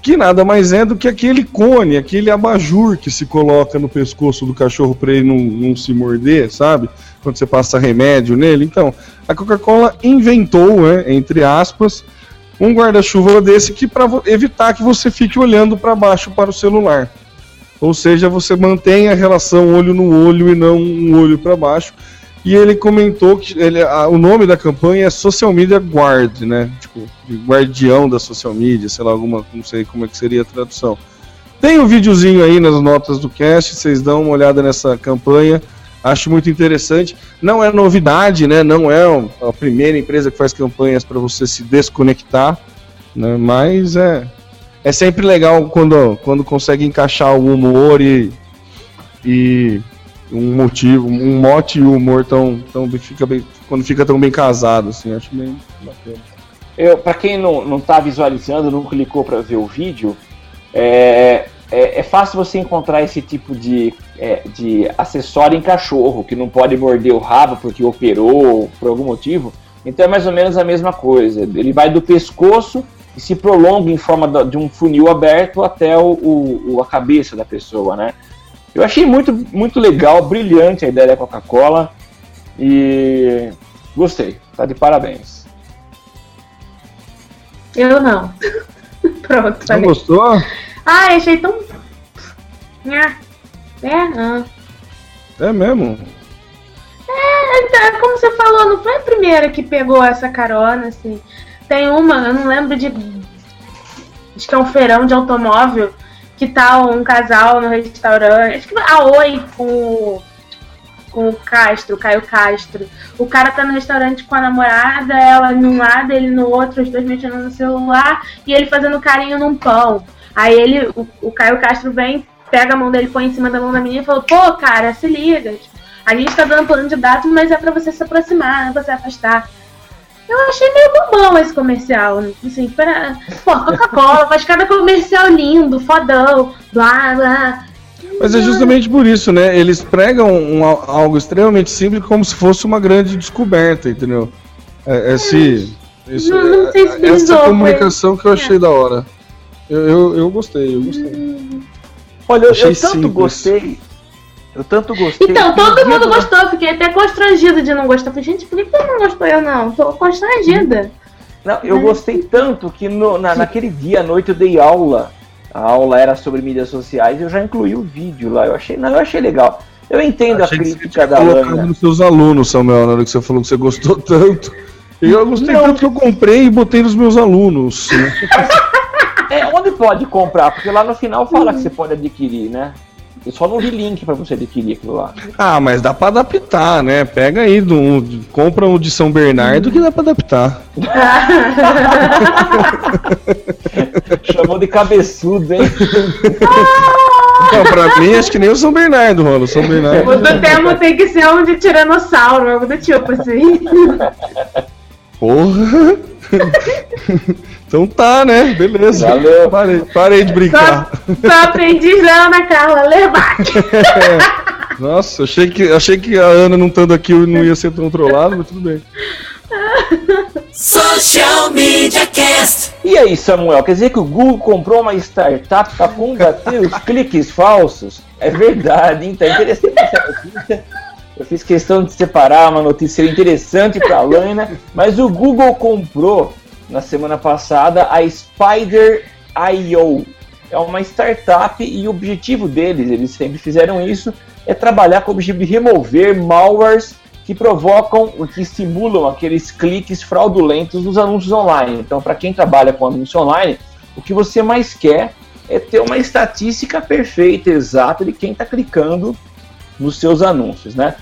Que nada mais é do que aquele cone, aquele abajur que se coloca no pescoço do cachorro para ele não, não se morder, sabe? Quando você passa remédio nele. Então, a Coca-Cola inventou, né, entre aspas, um guarda-chuva desse que para evitar que você fique olhando para baixo para o celular. Ou seja, você mantém a relação olho no olho e não um olho para baixo. E ele comentou que ele, a, o nome da campanha é Social Media Guard, né? Tipo, guardião da social media, sei lá, alguma, não sei como é que seria a tradução. Tem um videozinho aí nas notas do cast, vocês dão uma olhada nessa campanha. Acho muito interessante. Não é novidade, né? Não é a primeira empresa que faz campanhas para você se desconectar, né? Mas é é sempre legal quando quando consegue encaixar o humor e, e um motivo, um mote e o humor tão, tão fica bem, quando fica tão bem casado, assim, acho bem bacana. Eu, para quem não, não tá visualizando, não clicou para ver o vídeo, é, é, é, fácil você encontrar esse tipo de, é, de acessório em cachorro, que não pode morder o rabo porque operou por algum motivo. Então é mais ou menos a mesma coisa. Ele vai do pescoço e se prolonga em forma de um funil aberto até o, o, a cabeça da pessoa, né? Eu achei muito, muito legal, brilhante a ideia da Coca-Cola e gostei. Tá de parabéns. Eu não. Pronto. Não gostou? Ah, achei tão. É, não. É mesmo? É, então, como você falou, não foi a primeira que pegou essa carona, assim. Tem uma, eu não lembro de. Acho que é um feirão de automóvel que tá um casal no restaurante. Acho que a Oi com, com o Castro, o Caio Castro. O cara tá no restaurante com a namorada, ela num lado, ele no outro, os dois mexendo no celular e ele fazendo carinho num pão. Aí ele, o, o Caio Castro vem, pega a mão dele, põe em cima da mão da menina e falou, pô, cara, se liga. A gente tá dando plano de dados, mas é pra você se aproximar, não é pra você afastar. Eu achei meio bobão esse comercial. Assim, para... Pô, Coca-Cola faz cada comercial lindo, fodão, blá blá. Mas é justamente por isso, né? Eles pregam um, algo extremamente simples como se fosse uma grande descoberta, entendeu? É, esse, esse, não, não é, essa comunicação foi... que eu achei é. da hora. Eu, eu, eu, gostei, eu gostei. Olha, eu, eu tanto simples. gostei eu tanto gostei. Então, todo mundo gostou, fiquei até constrangido de não gostar. Falei, gente, por que você não gostou? Eu não, tô constrangida. Não, eu gostei tanto que no, na, naquele dia à noite eu dei aula. A aula era sobre mídias sociais e eu já incluí o vídeo lá. Eu achei, não, eu achei legal. Eu entendo achei a crítica da Lana. nos seus alunos, Samuel, na hora que você falou que você gostou tanto. Eu gostei não. tanto que eu comprei e botei nos meus alunos. Né? é, onde pode comprar? Porque lá no final fala que você pode adquirir, né? Eu só não vi link para você adquirir aquilo lá. Ah, mas dá para adaptar, né? Pega aí, do, compra um de São Bernardo que dá para adaptar. Chamou de cabeçudo, hein? Não, pra mim, acho que nem o São Bernardo, mano. O São Bernardo. O do termo tem que ser um de tiranossauro, algo do tipo assim. Porra! Então tá, né? Beleza. Valeu. Parei, parei de brincar. Só, só aprendi já Ana Carla Lerbach. é. Nossa, achei que, achei que a Ana não estando aqui não ia ser controlada, mas tudo bem. Social Media Cast. E aí, Samuel, quer dizer que o Google comprou uma startup para combater os cliques falsos? É verdade, então é interessante essa notícia. Eu fiz questão de separar uma notícia interessante para a Lana, mas o Google comprou na semana passada a Spider.io. É uma startup e o objetivo deles, eles sempre fizeram isso, é trabalhar com o objetivo de remover malwares que provocam, que estimulam aqueles cliques fraudulentos nos anúncios online. Então, para quem trabalha com anúncio online, o que você mais quer é ter uma estatística perfeita, exata de quem está clicando nos seus anúncios, né?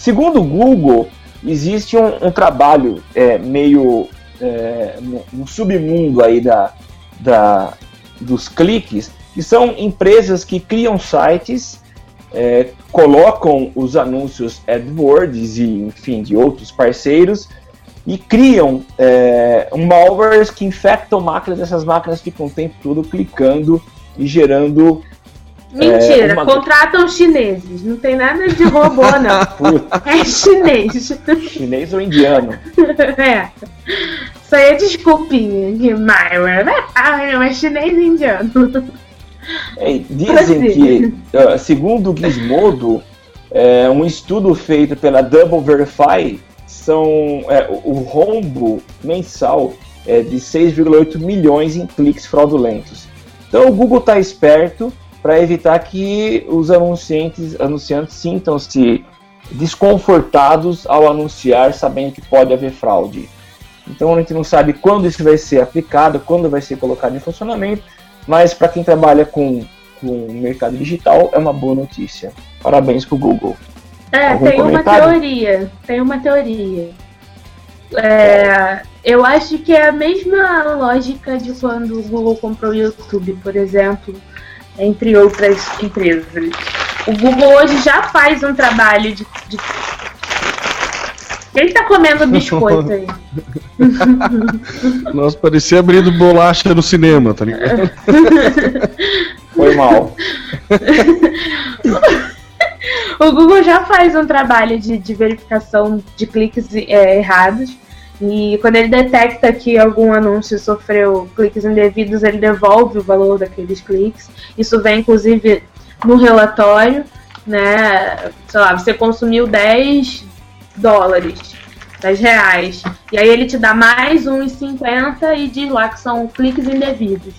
Segundo o Google, existe um, um trabalho é, meio é, no, submundo aí da, da, dos cliques, que são empresas que criam sites, é, colocam os anúncios AdWords e, enfim, de outros parceiros e criam é, um malwares que infectam máquinas, essas máquinas ficam o tempo todo clicando e gerando Mentira, é uma... contratam chineses. Não tem nada de robô, não. é chinês. Chinês ou indiano? é. Isso aí é desculpinha. De mas chinês e indiano. É, dizem que, uh, segundo o Gizmodo, é, um estudo feito pela Double Verify, são, é, o rombo mensal é de 6,8 milhões em cliques fraudulentos. Então o Google está esperto para evitar que os anunciantes, anunciantes sintam-se desconfortados ao anunciar, sabendo que pode haver fraude. Então a gente não sabe quando isso vai ser aplicado, quando vai ser colocado em funcionamento, mas para quem trabalha com, com o mercado digital é uma boa notícia. Parabéns para o Google. É, Algum tem comentário? uma teoria. Tem uma teoria. É, eu acho que é a mesma lógica de quando o Google comprou o YouTube, por exemplo entre outras empresas. O Google hoje já faz um trabalho de. de... Ele tá comendo biscoito aí. Nossa, parecia abrindo bolacha no cinema, tá ligado? Foi mal. o Google já faz um trabalho de, de verificação de cliques é, errados e quando ele detecta que algum anúncio sofreu cliques indevidos, ele devolve o valor daqueles cliques. Isso vem inclusive no relatório, né? Sei lá, você consumiu 10 dólares, 10 reais. E aí ele te dá mais 1,50 e diz lá que são cliques indevidos.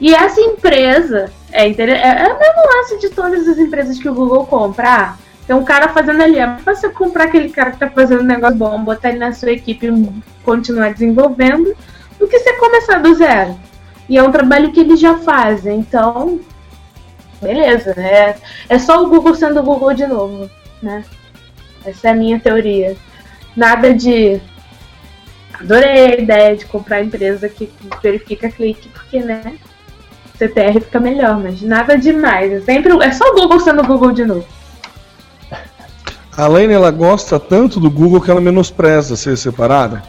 E essa empresa é, é, é o mesmo lance de todas as empresas que o Google compra. Ah, tem um cara fazendo ali. É você comprar aquele cara que tá fazendo um negócio bom, botar ele na sua equipe e continuar desenvolvendo, do que você começar do zero. E é um trabalho que eles já fazem. Então, beleza. É, é só o Google sendo o Google de novo, né? Essa é a minha teoria. Nada de. Adorei a ideia de comprar a empresa que verifica clique, porque, né? CTR fica melhor, mas nada demais. É sempre é só o Google sendo o Google de novo. A Laine, ela gosta tanto do Google que ela menospreza ser separada.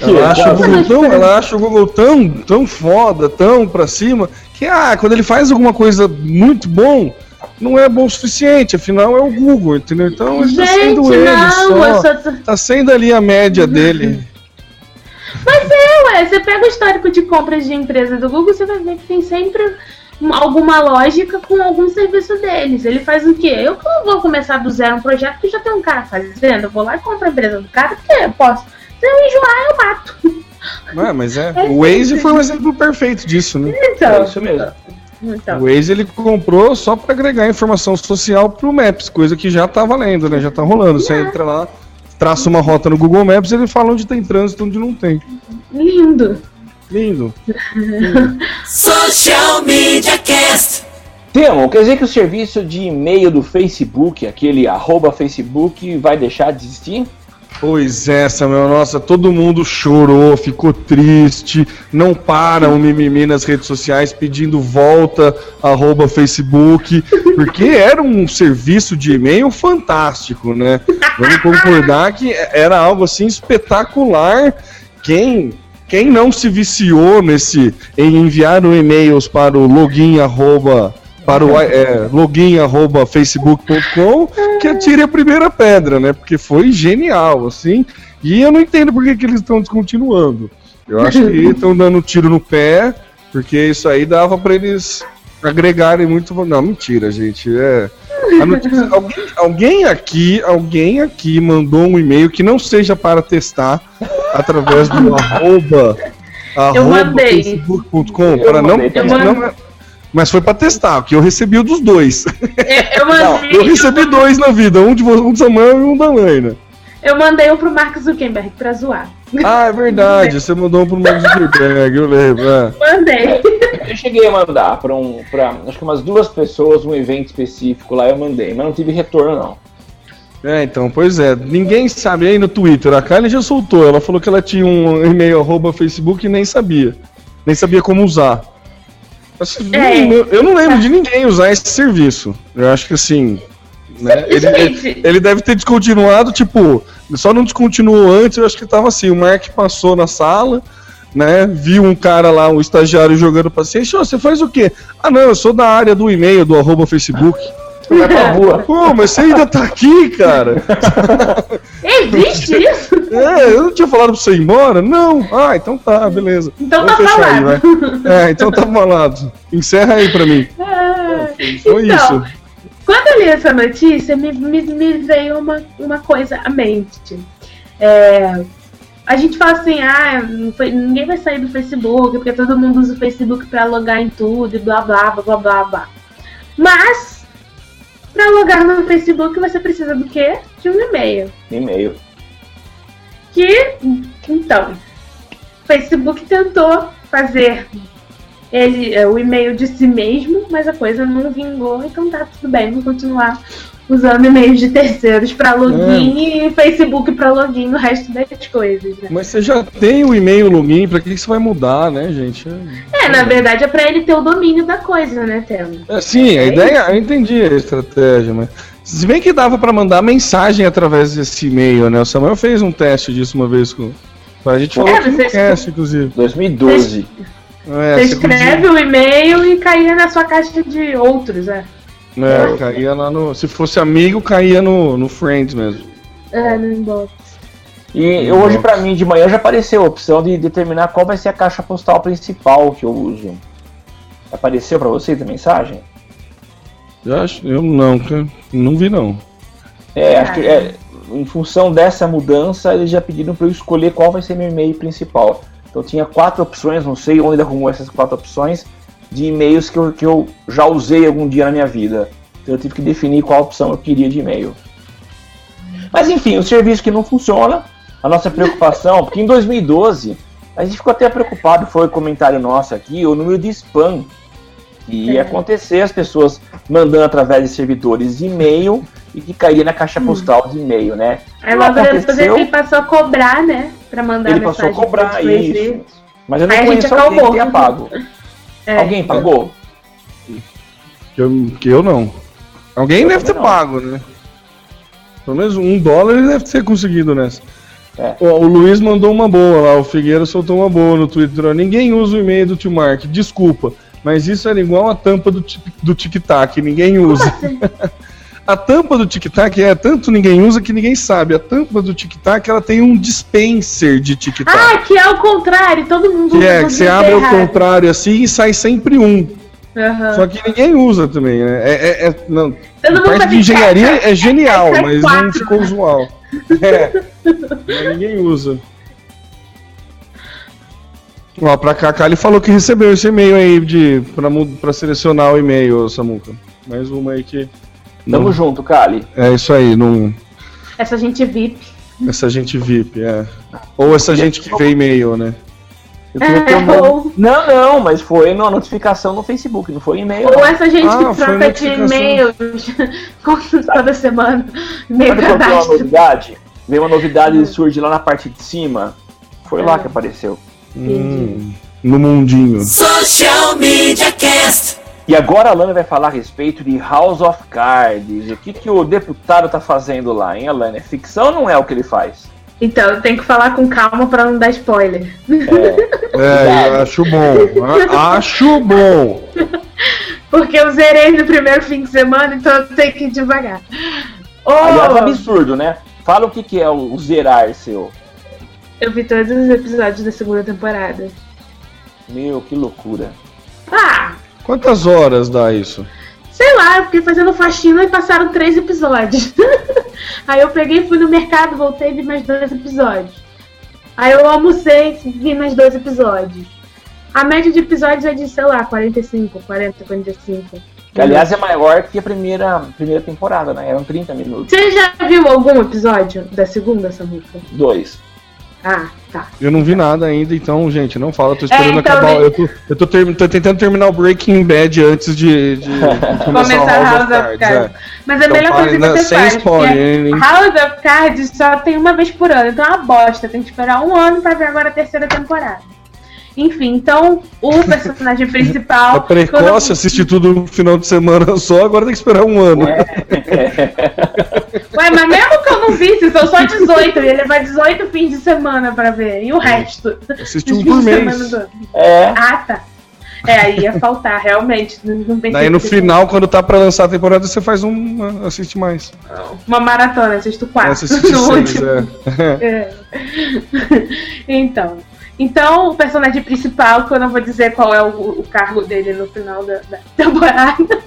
Ela acha, o Google tão, ela acha o Google tão, tão foda, tão pra cima, que ah, quando ele faz alguma coisa muito bom, não é bom o suficiente, afinal é o Google, entendeu? Então ele tá sendo não, ele só. Tô... Tá sendo ali a média dele. Mas é, ué, você pega o histórico de compras de empresa do Google, você vai ver que tem sempre alguma lógica com algum serviço deles. Ele faz o quê? Eu não vou começar do zero um projeto que já tem um cara fazendo. Eu vou lá e compro a empresa do cara, porque eu posso. Se eu enjoar, eu mato. Ué, mas é. é o Waze foi um exemplo perfeito disso, né? Então, é isso mesmo. Então. O Waze ele comprou só para agregar informação social pro Maps, coisa que já tá valendo, né? Já tá rolando. Você entra lá, traça uma rota no Google Maps, ele fala onde tem trânsito, onde não tem. Lindo. Lindo. Social Media Cast. Temo, quer dizer que o serviço de e-mail do Facebook, aquele arroba Facebook, vai deixar de existir? Pois é, Samuel, nossa, todo mundo chorou, ficou triste, não para o mimimi nas redes sociais pedindo volta arroba Facebook, porque era um serviço de e-mail fantástico, né? Vamos concordar que era algo assim espetacular. Quem quem não se viciou nesse em enviar um e-mails para o login arroba para o é, login arroba facebook.com que atire a primeira pedra, né? Porque foi genial, assim. E eu não entendo por que, que eles estão descontinuando. Eu acho que estão dando tiro no pé, porque isso aí dava para eles agregarem muito. Não, mentira, gente. É. Notícia, alguém, alguém aqui, alguém aqui mandou um e-mail que não seja para testar através do arroba, arroba facebook.com para não, não mas foi para testar, que eu recebi o dos dois. É, eu, mandei, eu recebi dois na vida, um de um do Samuel e um da Laina. Eu mandei um pro Mark Zuckerberg pra zoar. Ah, é verdade, você mandou um pro Mark Zuckerberg, eu lembro. É. Mandei. Eu cheguei a mandar pra, um, pra acho que umas duas pessoas um evento específico lá, eu mandei, mas não tive retorno não. É, então, pois é. Ninguém sabe aí no Twitter. A Kylie já soltou. Ela falou que ela tinha um e-mail arroba Facebook e nem sabia. nem sabia como usar. Assim, É. eu, eu não lembro de ninguém usar esse serviço. Eu acho que assim. Né, ele, Gente. ele- ele deve ter descontinuado, tipo, só não descontinuou antes, eu acho que tava assim, o Mark passou na sala, né? Viu um cara lá, um estagiário jogando paciente, "Ô, você faz o quê? Ah não, eu sou da área do e-mail, do arroba Facebook. Vai pra rua. Pô, mas você ainda tá aqui, cara? Existe isso? É, eu não tinha falado pra você ir embora? Não. Ah, então tá, beleza. Então Vamos tá aí, falado. vai. É, então tá falado. Encerra aí pra mim. Ah, Foi então, isso. quando eu li essa notícia, me, me, me veio uma, uma coisa à mente. É, a gente fala assim, ah, foi- ninguém vai sair do Facebook, porque todo mundo usa o Facebook pra logar em tudo e blá blá blá blá blá blá. Mas, pra logar no Facebook, você precisa do quê? De um e-mail. E-mail. Que, então, o Facebook tentou fazer ele, é, o e-mail de si mesmo, mas a coisa não vingou, então tá tudo bem, vou continuar usando e-mails de terceiros para login e Facebook para login no resto das coisas, né? Mas você já tem o e-mail login, pra que que você vai mudar, né, gente? É, na verdade é para ele ter o domínio da coisa, né, Telo? É, sim, a É ideia, eu entendi a estratégia, mas. Se bem que dava pra mandar mensagem através desse e-mail, né? O Samuel fez um teste disso uma vez com. A gente falou É, no vocês- cast, inclusive. 2012. É, Você você escreve o e-mail e caía na sua caixa de outros, né? É, caía lá no. Se fosse amigo, caía no, no Friends mesmo. É, no inbox. E hoje, pra mim, de manhã já apareceu a opção de determinar qual vai ser a caixa postal principal que eu uso. Apareceu pra você a mensagem? Eu acho. Eu não, não vi não. É, acho que é, em função dessa mudança, eles já pediram para eu escolher qual vai ser meu e-mail principal. Então tinha quatro opções, não sei onde ele arrumou essas quatro opções, de e-mails que eu, que eu já usei algum dia na minha vida. Então eu tive que definir qual opção eu queria de e-mail. Mas enfim, o serviço que não funciona, a nossa preocupação, porque em 2012 a gente ficou até preocupado, foi o comentário nosso aqui, o número de spam que ia É. acontecer, as pessoas mandando através de servidores e-mail e que caía na caixa postal de e-mail, né? Aí logo depois ele passou a cobrar, né? Pra mandar Ele passou a cobrar isso. Mas eu não Aí a gente conheço alguém que tenha pago. É. Alguém pagou? Que eu, que eu não. Alguém Eu deve ter não. pago, né? Pelo menos um dólar ele deve ter conseguido nessa. É. Ó, o Luiz mandou uma boa lá, o Figueira soltou uma boa no Twitter. Ninguém usa o e-mail do Tio Mark, desculpa. Mas isso era igual a tampa do, tic- do tic-tac, ninguém usa. a tampa do tic-tac é tanto ninguém usa que ninguém sabe. A tampa do tic-tac ela tem um dispenser de tic-tac. Ah, que é o contrário, todo mundo que é que você abre ao errado. contrário assim e sai sempre um. Aham. Só que ninguém usa também, né? É, é- é- não, Todo parte de engenharia é genial, mas não quatro, ficou né? usual. É. Ninguém usa. Ó, pra Kaká ele falou que recebeu esse e-mail aí de, pra, pra selecionar o e-mail, Samuca. Mais uma aí que. Tamo Não, junto, Kali. é isso aí, não, Essa gente VIP. essa gente VIP, é. Ou essa gente que vê e-mail, né? É, um ou, Não, não, mas foi na notificação no Facebook, não foi e-mail. ou não. essa gente Ah, que foi troca de e-mails toda semana. E-mail Sabe qual é uma novidade? Veio uma novidade e surge lá na parte de cima. Foi lá que apareceu. Hum, no mundinho. Social Media Cast. E agora a Lana vai falar a respeito de House of Cards. O que, que o deputado tá fazendo lá, hein, Alana? É ficção ou não é o que ele faz? Então, tem que falar com calma pra não dar spoiler. É, É, eu acho bom. Acho bom. Porque eu zerei no primeiro fim de semana, então eu tenho que ir devagar. Ô, aliás, absurdo, né? Fala o que, que é o zerar seu. eu vi todos os episódios da segunda temporada. Meu, que loucura. Ah, Quantas horas dá isso? sei lá, eu fiquei fazendo faxina e passaram três episódios. Aí eu peguei, fui no mercado, voltei e vi mais dois episódios. Aí eu almocei e vi mais dois episódios. A média de episódios é de, sei lá, 45, 40, 45. Que, aliás, é maior que a primeira, primeira temporada, né? Eram 30 minutos. Você já viu algum episódio da segunda, Samuca? Dois. Ah, tá. Eu não vi nada ainda, então, gente, não fala, tô esperando É, então, acabar. Eu, tô, eu tô, termi- tô tentando terminar o Breaking Bad antes de, de começar o House, of Cards. É. Mas a Então, melhor coisa que você sem faz, spoiler? House of Cards só tem uma vez por ano, então é uma bosta. Tem que esperar um ano pra ver agora a terceira temporada. Enfim, então o personagem principal. É precoce quando- assistir tudo no final de semana só, agora tem que esperar um ano. Ué, mas mesmo que eu não visse, são só 18, e ele vai 18 fins de semana pra ver. E o resto? Assiste um por mês. do- É, Ah, tá. É, aí ia faltar, realmente. Não, Daí no final, quando tá pra lançar a temporada, você faz um. assiste mais. Uma maratona, assisto quatro. Assiste no seis, último. é. É. então. Então, o personagem principal, que eu não vou dizer qual é o, o cargo dele no final da, da temporada,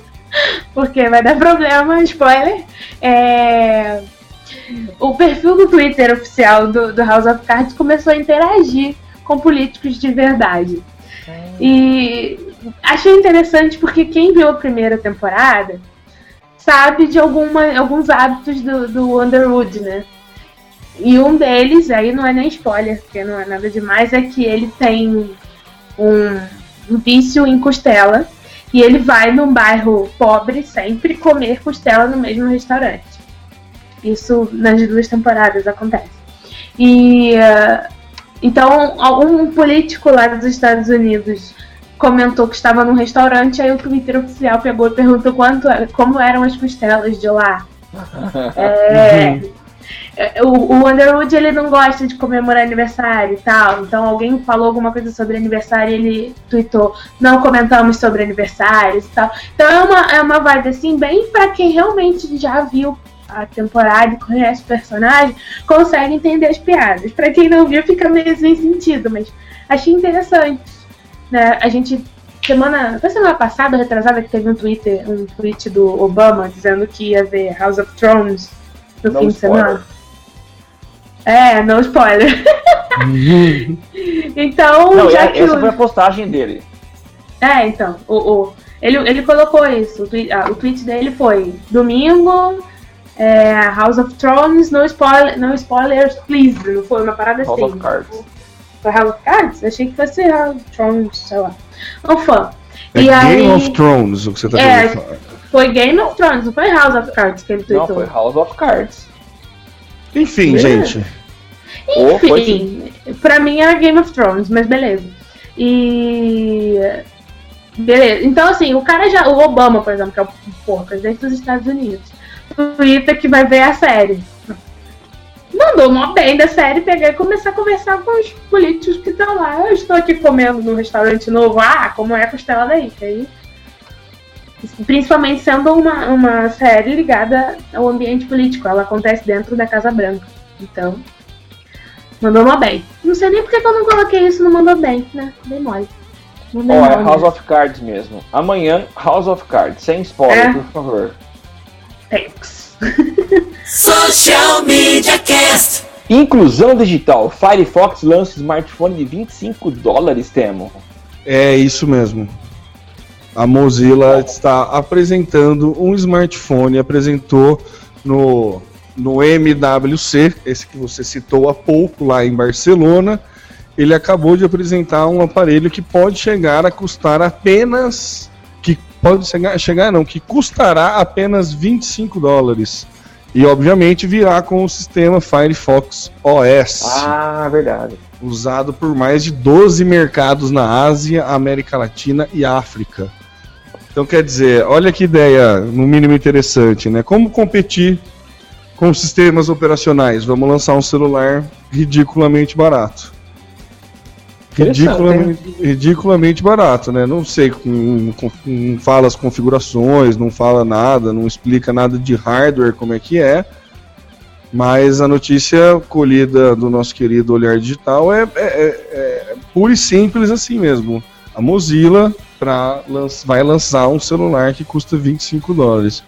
porque vai dar problema, spoiler. É, O perfil do Twitter oficial do, do House of Cards começou a interagir com políticos de verdade. E achei interessante porque quem viu a primeira temporada sabe de alguma, alguns hábitos do, do Underwood, né? E um deles, aí não é nem spoiler, porque não é nada demais, é que ele tem um, um vício em costela e ele vai num bairro pobre sempre comer costela no mesmo restaurante. Isso nas duas temporadas acontece. E ah, então algum político lá dos Estados Unidos comentou que estava num restaurante, aí o Twitter oficial pegou e perguntou quanto, como eram as costelas de lá. É, o, o Underwood ele não gosta de comemorar aniversário e tal, então alguém falou alguma coisa sobre aniversário e ele tweetou, não comentamos sobre aniversários e tal. Então é uma, é uma vibe assim, bem pra quem realmente já viu a temporada e conhece o personagem, consegue entender as piadas. Pra quem não viu, fica meio sem sentido, mas achei interessante. Né? A gente. Semana. Foi semana passada, retrasada, que teve um Twitter, um tweet do Obama dizendo que ia ver House of Thrones no No fim de spoiler. semana. É, não spoiler. então, não, já é- que essa o- foi a postagem dele. é, então, o, o- ele, ele colocou isso. O, twi- ah, o tweet dele foi domingo, é, House of Thrones, no, spoiler, no spoilers, please. Não foi uma parada House assim. of Cards. Foi House of Cards? Achei que fosse House of Thrones, sei lá. Um fã. É e Game aí, of Thrones o que você tá É, falar. Foi Game of Thrones, não foi House of Cards que ele Não, tweetou. foi House of Cards. Enfim, É. gente. Enfim, pra mim era Game of Thrones, mas beleza. E. Beleza. Então, assim, o cara já. O Obama, por exemplo, que é o porra, presidente dos Estados Unidos, twitta que vai ver a série. Mandou mó bem da série pegar e começar a conversar com os políticos que estão lá. Eu estou aqui comendo num restaurante novo. Ah, como é a costela daí? Que aí. Principalmente sendo uma, uma série ligada ao ambiente político. Ela acontece dentro da Casa Branca. Então, mandou mó bem. Não sei nem porque que eu não coloquei isso no mandou bem, né? Dei mole. Mandei Ó, é. House of Cards mesmo. Amanhã, House of Cards. Sem spoiler, É. por favor. Thanks. Social Media Cast. Inclusão digital. Firefox lança smartphone de 25 dólares, Temo. É isso mesmo. A Mozilla está apresentando um smartphone, apresentou no, no MWC, esse que você citou há pouco lá em Barcelona. Ele acabou de apresentar um aparelho que pode chegar a custar apenas. Que pode chegar, chegar não, que custará apenas 25 dólares. E obviamente virá com o sistema Firefox OS Ah, verdade. usado por mais de 12 mercados na Ásia, América Latina e África. Então quer dizer, olha que ideia, no mínimo interessante, né? Como competir com sistemas operacionais? Vamos lançar um celular ridiculamente barato. Ridiculamente, ridiculamente barato, né? Não sei, não, não fala as configurações, não fala nada, não explica nada de hardware, como é que é. Mas a notícia colhida do nosso querido Olhar Digital é, é, é- é pura e simples assim mesmo. A Mozilla pra, lan- vai lançar um celular que custa 25 dólares.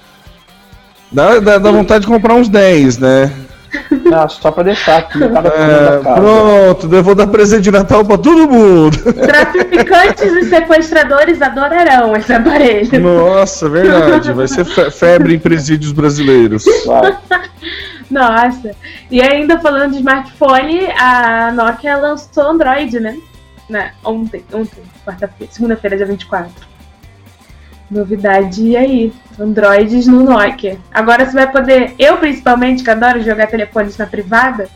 Dá, dá, dá vontade de comprar uns 10, né? Ah, só pra deixar aqui É, é, pronto, eu vou dar presente de Natal pra todo mundo. Traficantes e sequestradores adorarão esse aparelho. Nossa, verdade. Vai ser fe- febre em presídios brasileiros. Vai. Nossa. E ainda falando de smartphone, a Nokia lançou Android, né? Né? Ontem, ontem, quarta-feira, segunda-feira, dia 24. Novidade aí, Androids no Nokia. Agora você vai poder, eu principalmente, que adoro jogar telefones na privada,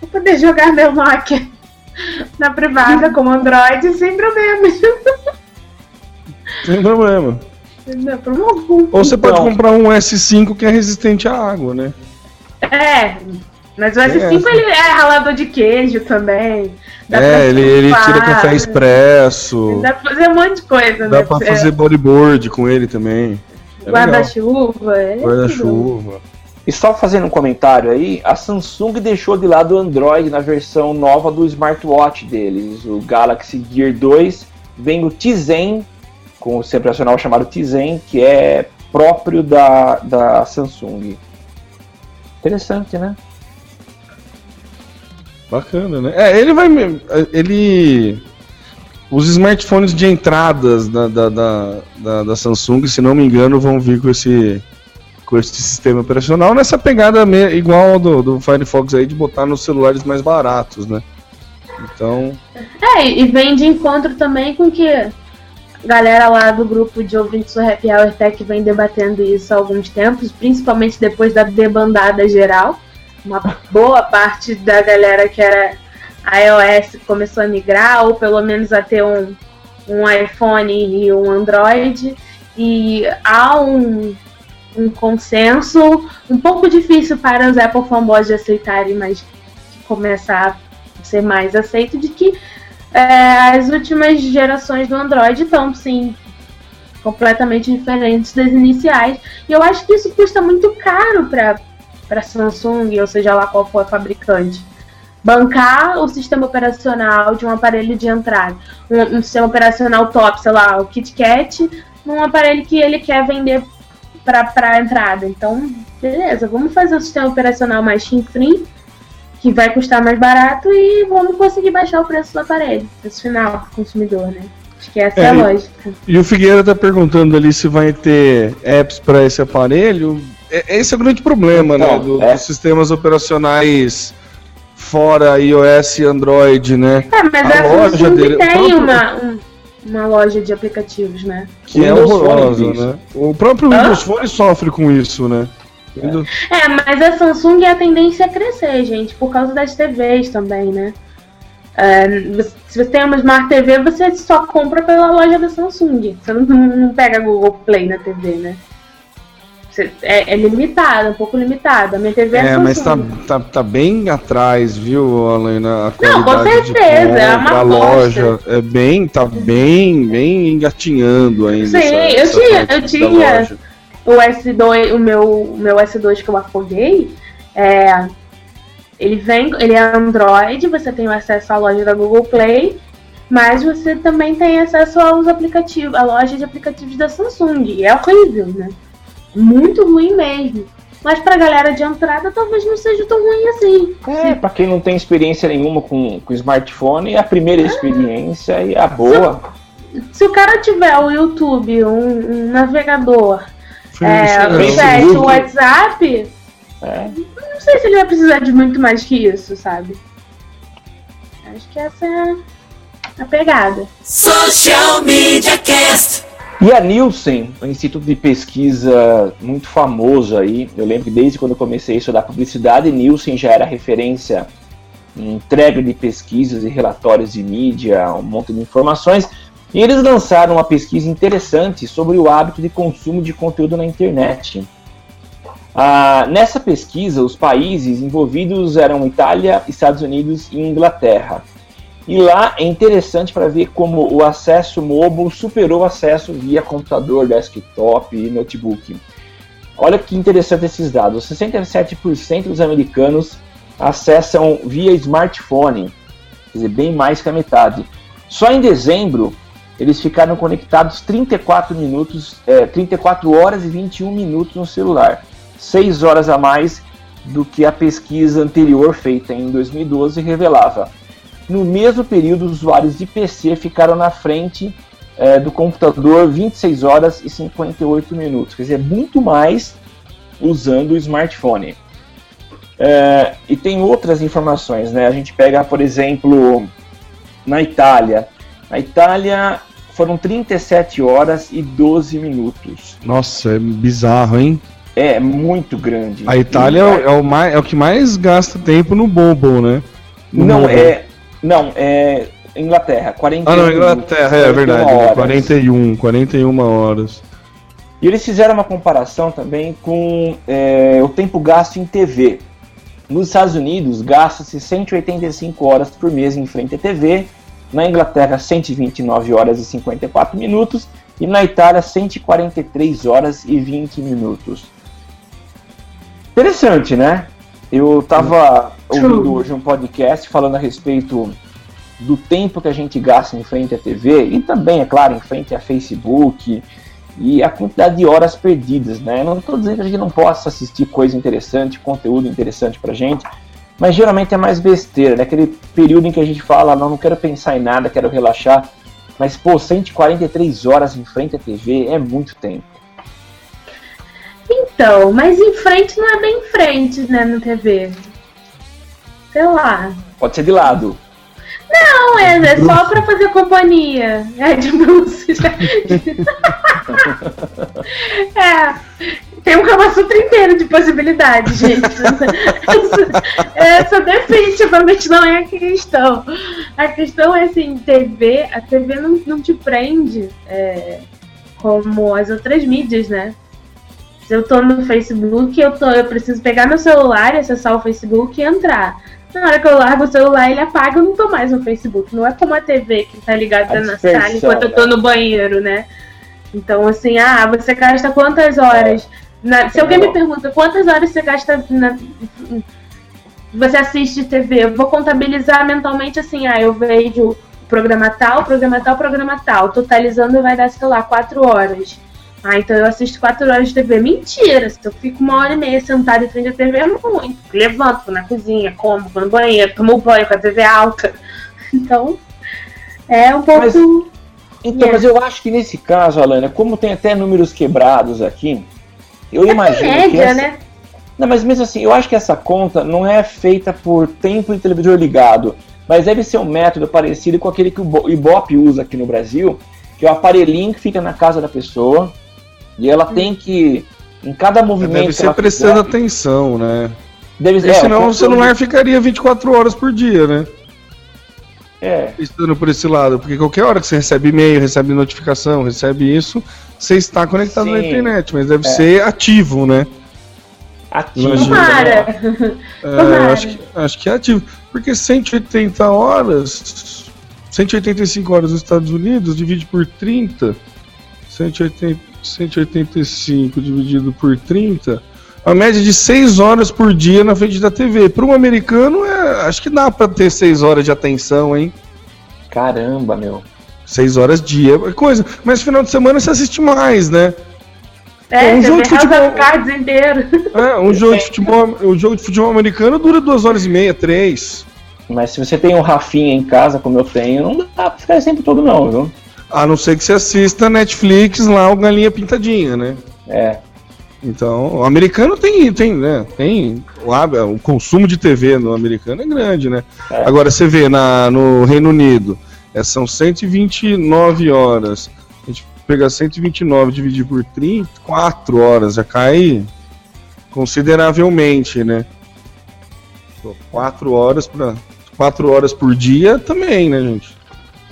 vou poder jogar meu Nokia na privada como Android sem problemas. Sem problema. Não, problema algum. Ou você pode comprar um S5 que é resistente à água, né? É, mas o S5 essa. ele é ralador de queijo também. Dá é, ele, ele tira café expresso. Dá pra fazer um monte de coisa, Dá né? pra É, fazer bodyboard com ele também. É. Guarda-chuva. é. Guarda-chuva. E só fazendo um comentário aí, a Samsung deixou de lado o Android na versão nova do smartwatch deles. O Galaxy Gear 2 vem o Tizen, com o sistema operacional chamado Tizen, que é próprio da, da Samsung. Interessante, né? Bacana, né? É, ele vai. Ele. Os smartphones de entradas da, da, da, da, Samsung, se não me engano, vão vir com esse, com esse sistema operacional nessa pegada igual ao do, do Firefox aí de botar nos celulares mais baratos, né? Então. É, e vem de encontro também com que a galera lá do grupo de ouvintes do Happy Hour Tech vem debatendo isso há alguns tempos, principalmente depois da debandada geral. Uma boa parte da galera que era iOS começou a migrar, ou pelo menos a ter um, um iPhone e um Android. E há um, um consenso um pouco difícil para os Apple fanboys de aceitarem, mas que começar a ser mais aceito de que é, as últimas gerações do Android estão, sim, completamente diferentes das iniciais. E eu acho que isso custa muito caro para para Samsung, ou seja lá qual for a fabricante. Bancar o sistema operacional de um aparelho de entrada. Um, um sistema operacional top, sei lá, o KitKat, num aparelho que ele quer vender para entrada. Então, beleza, vamos fazer o sistema operacional mais chinfrim, que vai custar mais barato e vamos conseguir baixar o preço do aparelho, preço final pro consumidor, né? Acho que essa é, É, a e- lógica. E o Figueira tá perguntando ali se vai ter apps para esse aparelho. É- Esse é o grande problema, né? Então, do- é. Dos sistemas operacionais fora iOS e Android, né? É, mas a a, loja Samsung dele- tem próprio- uma, um- uma loja de aplicativos, né? Que é Windows horrorosa, né? O próprio? Windows Phone sofre com isso, né? Windows- É, mas a Samsung é a tendência a crescer, gente, por causa das TVs também, né? É, se você tem uma Smart TV, você só compra pela loja da Samsung. Você não, não pega Google Play na TV, né? É, é limitado, um pouco limitado. A minha TV é, É, mas tá, tá, tá bem atrás, viu, Alena? A Não, com certeza, é compra, uma a loja é bem, tá bem, bem engatinhando ainda. Sim, eu essa tinha- eu tinha- o S2, o meu, o meu S2 que eu afoguei, é, ele vem, ele é Android, você tem acesso à loja da Google Play, mas você também tem acesso aos aplicativos, à loja de aplicativos da Samsung. E é horrível, né? Muito ruim mesmo. Mas pra galera de entrada talvez não seja tão ruim assim. É, pra quem não tem experiência nenhuma com, com smartphone, é a primeira experiência e a boa. Se o cara tiver o YouTube, um, um navegador, é, o chat, o. WhatsApp, É. não sei se ele vai precisar de muito mais que isso, sabe? Acho que essa é a pegada. Social Media Cast. E a Nielsen, um instituto de pesquisa muito famoso aí, eu lembro que desde quando eu comecei a estudar publicidade, Nielsen já era referência em entrega de pesquisas e relatórios de mídia, um monte de informações, e eles lançaram uma pesquisa interessante sobre o hábito de consumo de conteúdo na internet. Ah, nessa pesquisa, os países envolvidos eram Itália, Estados Unidos e Inglaterra. E lá é interessante para ver como o acesso mobile superou o acesso via computador, desktop e notebook. Olha que interessante esses dados. 67% dos americanos acessam via smartphone, quer dizer, bem mais que a metade. Só em dezembro eles ficaram conectados 34 minutos, é, 34 horas e 21 minutos no celular, 6 horas a mais do que a pesquisa anterior feita em 2012 revelava. No mesmo período, os usuários de PC ficaram na frente eh, do computador 26 horas e 58 minutos, quer dizer, muito mais usando o smartphone. Eh, e tem outras informações, né? A gente pega, por exemplo, na Itália. Na Itália foram 37 horas e 12 minutos. Nossa, é bizarro, hein? É muito grande. A Itália é, o- é o mais, é o que mais gasta tempo no bobo, né? No Não, é. Não, é Inglaterra, 41 Ah, não, Inglaterra, é, 41 verdade. horas. 41, 41 horas. E eles fizeram uma comparação também com é, o tempo gasto em TV. Nos Estados Unidos, gasta-se 185 horas por mês em frente à TV. Na Inglaterra, 129 horas e 54 minutos. E na Itália, 143 horas e 20 minutos. Interessante, né? Eu estava ouvindo hoje um podcast falando a respeito do tempo que a gente gasta em frente à TV e também, é claro, em frente a Facebook e a quantidade de horas perdidas, né? Não estou dizendo que a gente não possa assistir coisa interessante, conteúdo interessante pra gente, mas geralmente é mais besteira, né? Aquele período em que a gente fala, não, não quero pensar em nada, quero relaxar, mas pô, 143 horas em frente à TV é muito tempo. Então, mas em frente não é bem em frente, né, na TV. Sei lá. Pode ser de lado. Não, é, é só pra fazer companhia. É de Bruce. é. Tem um Kama Sutra inteiro de possibilidades, gente. Essa, essa definitivamente não é a questão. A questão é assim, TV, a TV não, não te prende é, como as outras mídias, né? Se eu tô no Facebook, eu, tô, eu preciso pegar meu celular, acessar o Facebook e entrar. Na hora que eu largo o celular, ele apaga, eu não tô mais no Facebook. Não é como a TV que tá ligada na sala enquanto eu tô né? no banheiro, né? Então, assim, ah, você gasta quantas horas? Na- se alguém me pergunta quantas horas você gasta na- você assiste TV, eu vou contabilizar mentalmente assim, ah, eu vejo programa tal, programa tal, programa tal, totalizando vai dar, sei lá, quatro horas. Ah, então eu assisto quatro horas de TV. Mentira! Se eu fico uma hora e meia sentada em frente à TV é muito. Levanto, vou na cozinha, como, vou no banheiro, tomo banho com a TV alta. Então, é um pouco. Mas- Então, Yeah. mas eu acho que nesse caso, Alana, como tem até números quebrados aqui, eu é imagino que média, essa... né? Não, mas mesmo assim, eu acho que essa conta não é feita por tempo de televisor ligado, mas deve ser um método parecido com aquele que o Bo- Ibope usa aqui no Brasil, que é o aparelhinho que fica na casa da pessoa e ela tem que, em cada movimento. Deve ser ela prestando fizer, atenção, né? deve Porque é, senão o celular ficaria 24 horas por dia, né? É, Estando por esse lado. Porque qualquer hora que você recebe e-mail, recebe notificação, recebe isso, você está conectado na Sim. internet, mas deve É. ser ativo, né? ativo. Imagina. Tomara! É, Tomara. acho, que, acho que é ativo. Porque 180 horas, 185 horas nos Estados Unidos, divide por 30, 180, 185 dividido por 30, a média de 6 horas por dia na frente da TV. Para um americano, é, acho que dá para ter 6 horas de atenção, hein? Caramba, meu. 6 horas dia, é coisa. Mas final de semana você assiste mais, né? É, um jogo de futebol. inteiro. É, um jogo de futebol, um jogo de futebol americano dura 2 horas e meia, 3. Mas se você tem um Rafinha em casa, como eu tenho, não dá pra ficar esse tempo todo não, viu? A não ser que você assista Netflix lá, o Galinha Pintadinha, né? É. Então, o americano tem, tem, né? Tem. O, o consumo de TV no americano é grande, né? É. Agora, você vê na, no Reino Unido, é, são 129 horas. A gente pega 129 e dividir por 30, 4 horas, já cai consideravelmente, né? 4 horas para 4 horas por dia também, né, gente?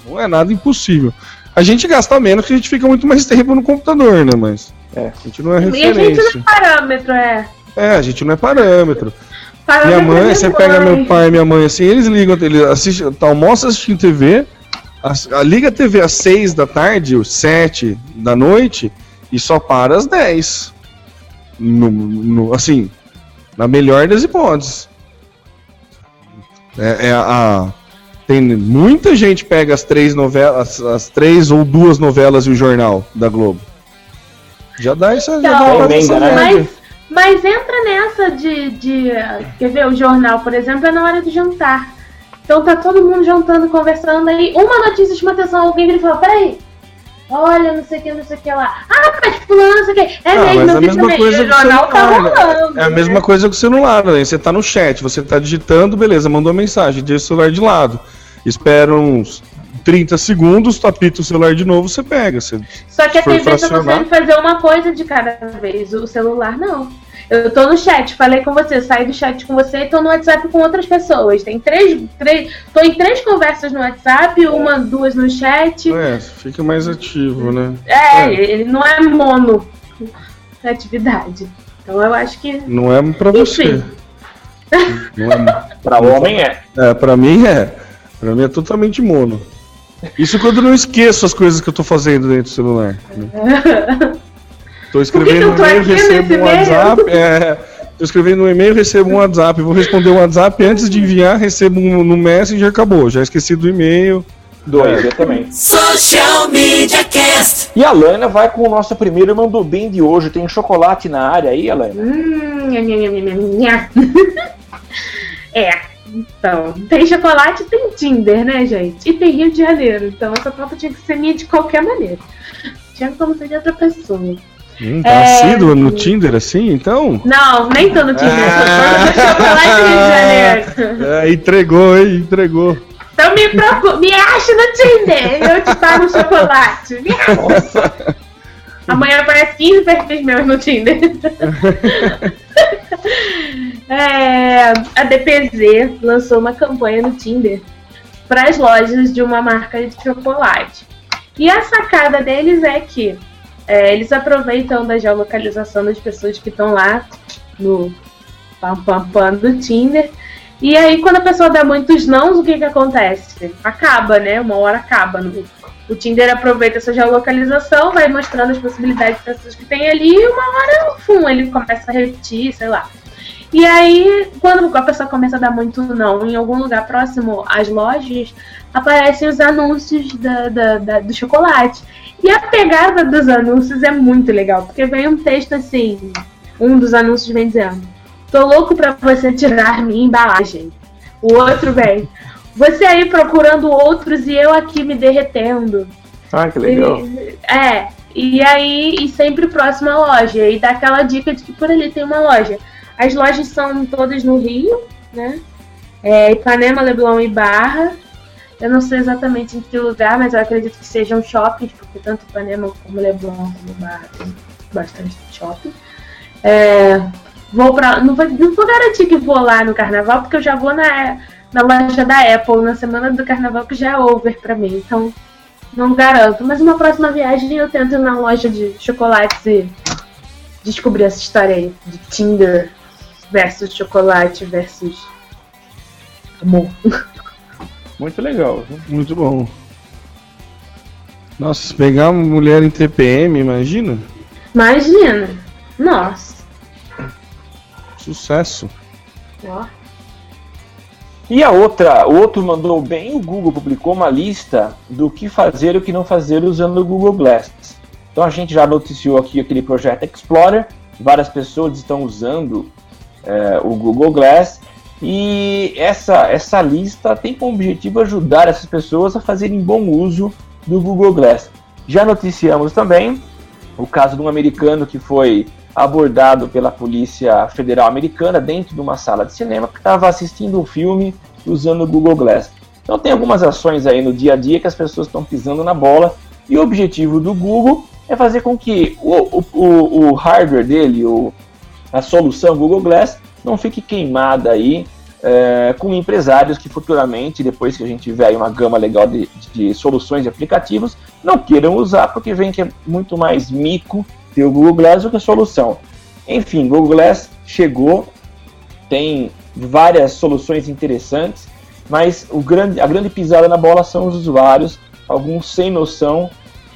Não é nada impossível. A gente gasta menos porque a gente fica muito mais tempo no computador, né? Mas É. a gente não é E a gente não referência. é parâmetro, é. É, a gente não é parâmetro. Parâmetro Minha mãe, é você mãe. pega meu pai e minha mãe assim, eles ligam, eles assistem, tá, almoça assistindo TV, as- a, liga a TV às 6 da tarde, ou 7 da noite, e só para às 10. No, no- assim, na melhor das hipóteses. É, é a, tem muita gente pega as três novelas, as, as três ou duas novelas e o jornal da Globo. Já dá essa, já dá Então, essa emenda, né? média. Mas, mas entra nessa de, de. Quer ver? O jornal, por exemplo, é na hora do jantar. Então tá todo mundo jantando, conversando, aí uma notícia chama atenção, alguém vira e fala, peraí. Olha, não sei o que, não sei o que lá. Ah, mas fulano, não sei o que. É Ah, mesmo, mas eu a vi mesma também. coisa o jornal tá celular, né? rolando. É a mesma né? coisa com o celular, né? Você tá no chat, você tá digitando, beleza, mandou uma mensagem, deixa o celular de lado. Espera uns 30 segundos, apita o celular de novo, você pega. Você... Só que a TV tá fracionar- consegue fazer uma coisa de cada vez, o celular não. Eu tô no chat, falei com você, saí do chat com você e tô no WhatsApp com outras pessoas. Tem três, três. Tô em três conversas no WhatsApp, uma, duas no chat. É, fica mais ativo, né? É, é. ele não é mono atividade. Então eu acho que. Não é pra você. Não é... pra homem é. É, pra mim é. Pra mim é totalmente mono. Isso quando eu não esqueço as coisas que eu tô fazendo dentro do celular. Né? Tô escrevendo um e-mail, recebo um WhatsApp. É, tô escrevendo um e-mail, recebo um WhatsApp. Vou responder o um WhatsApp antes de enviar, recebo um no Messenger, acabou. Já esqueci do e-mail. Dois, é. também. Social Media Cast. E a Lana vai com o nosso primeiro Mandou Bem de hoje. Tem chocolate na área aí, Alana? Hum, é, então, tem chocolate e tem Tinder, né, gente? E tem Rio de Janeiro. Então essa foto tinha que ser minha de qualquer maneira. Tinha como ser de outra pessoa. Hum, tá é... no Tinder assim, então? Não, nem tô no Tinder, ah. chocolate Rio de Janeiro. É, entregou, hein? Entregou. Então me procura, me acha no Tinder, eu te pago chocolate. Me acha. Amanhã aparece 15 perfis meus no Tinder. é, a DPZ lançou uma campanha no Tinder para as lojas de uma marca de chocolate. E a sacada deles é que é, eles aproveitam da geolocalização das pessoas que estão lá no pam pam pam do Tinder. E aí, quando a pessoa dá muitos nãos, o que que acontece? Acaba, né? Uma hora acaba. O Tinder aproveita essa geolocalização, vai mostrando as possibilidades de pessoas que tem ali, e uma hora, fum, ele começa a repetir, sei lá. E aí, quando a pessoa começa a dar muito não, em algum lugar próximo às lojas, aparecem os anúncios da, da, da, do chocolate. E a pegada dos anúncios é muito legal, porque vem um texto assim, um dos anúncios vem dizendo, tô louco pra você tirar minha embalagem. O outro vem, você aí procurando outros e eu aqui me derretendo. Ah, que legal. E, é, e aí, e sempre próximo à loja. E dá aquela dica de que por ali tem uma loja. As lojas são todas no Rio, né? É, Ipanema, Leblon e Barra. Eu não sei exatamente em que lugar, mas eu acredito que sejam shoppings, porque tanto Ipanema como Leblon como Barra tem bastante shopping. É, vou pra, não, vou, não vou garantir que vou lá no carnaval, porque eu já vou na, na loja da Apple na semana do carnaval, que já é over pra mim. Então, não garanto. Mas uma próxima viagem eu tento ir na loja de chocolates e descobrir essa história aí de Tinder versus chocolate versus amor. Muito legal. Muito bom. Nossa, se pegar uma mulher em TPM, imagina? Imagina. Nossa. Sucesso. Ó. E a outra, o outro mandou bem, o Google publicou uma lista do que fazer e o que não fazer usando o Google Glass. Então a gente já noticiou aqui aquele projeto Explorer, várias pessoas estão usando é, o Google Glass e essa, essa lista tem como objetivo ajudar essas pessoas a fazerem bom uso do Google Glass. Já noticiamos também o caso de um americano que foi abordado pela Polícia Federal Americana dentro de uma sala de cinema que estava assistindo um filme usando o Google Glass. Então tem algumas ações aí no dia a dia que as pessoas estão pisando na bola e o objetivo do Google é fazer com que o, o, o hardware dele, o, a solução Google Glass, não fique queimada aí é, com empresários que futuramente, depois que a gente tiver uma gama legal de, de soluções e aplicativos, não queiram usar porque vem que é muito mais mico ter o Google Glass do que a solução. Enfim, Google Glass chegou, tem várias soluções interessantes, mas o grande, a grande pisada na bola são os usuários, alguns sem noção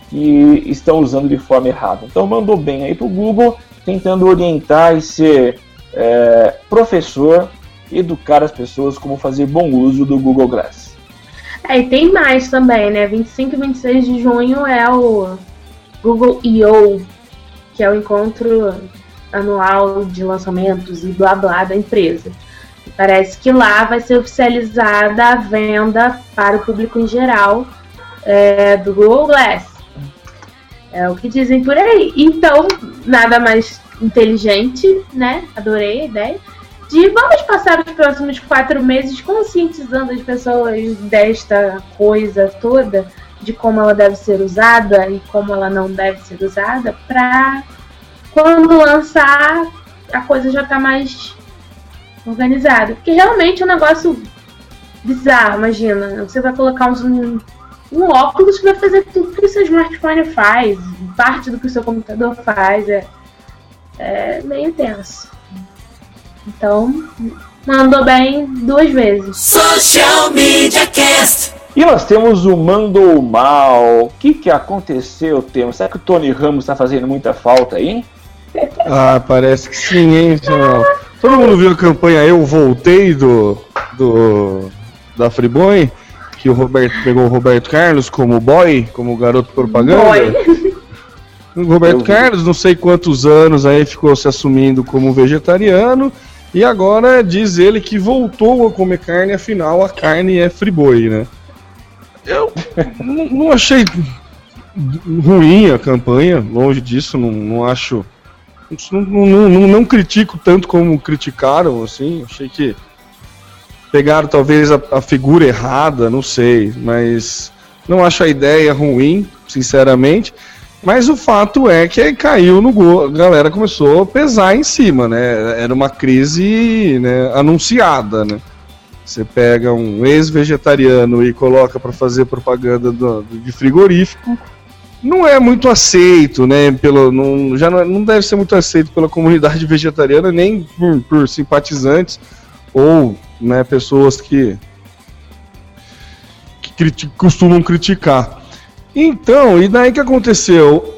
que estão usando de forma errada. Então mandou bem aí para o Google, tentando orientar e ser é, professor educar as pessoas como fazer bom uso do Google Glass. É, e tem mais também, né? 25 e 26 de junho é o Google I.O., que é o encontro anual de lançamentos e blá blá da empresa. Parece que lá vai ser oficializada a venda para o público em geral é, do Google Glass. É o que dizem por aí. Então, nada mais inteligente, né? Adorei a ideia de vamos passar os próximos quatro meses conscientizando as pessoas desta coisa toda, de como ela deve ser usada e como ela não deve ser usada, para quando lançar a coisa já tá mais organizada. Porque realmente é um negócio bizarro, imagina. Você vai colocar um, um óculos que vai fazer tudo que o seu smartphone faz, parte do que o seu computador faz. É, é meio tenso. Então, mandou bem duas vezes. Social Media Cast. E nós temos o Mandou Mal. O que, que aconteceu, Temo? Será que o Tony Ramos tá fazendo muita falta aí? hein? Ah, parece que sim, hein, senhor? Todo mundo viu a campanha Eu Voltei do, do da Friboi? Que o Roberto pegou o Roberto Carlos como boy, como garoto propaganda. Boy. O Roberto. Carlos, não sei quantos anos aí ficou se assumindo como vegetariano. E agora diz ele que voltou a comer carne, afinal a carne é friboi, né? Eu não achei ruim a campanha, longe disso, não, não acho. Não, não, não, não critico tanto como criticaram, assim. Achei que pegaram talvez a, a figura errada, não sei, mas não acho a ideia ruim, sinceramente. Mas o fato é que caiu no gol, a galera começou a pesar em cima, né? Era uma crise né, anunciada, né? Você pega um ex-vegetariano e coloca para fazer propaganda do- de frigorífico, não é muito aceito, né? Pelo, não, já não, não deve ser muito aceito pela comunidade vegetariana, nem por, por simpatizantes ou né, pessoas que, que criti- costumam criticar. Então, e daí que aconteceu?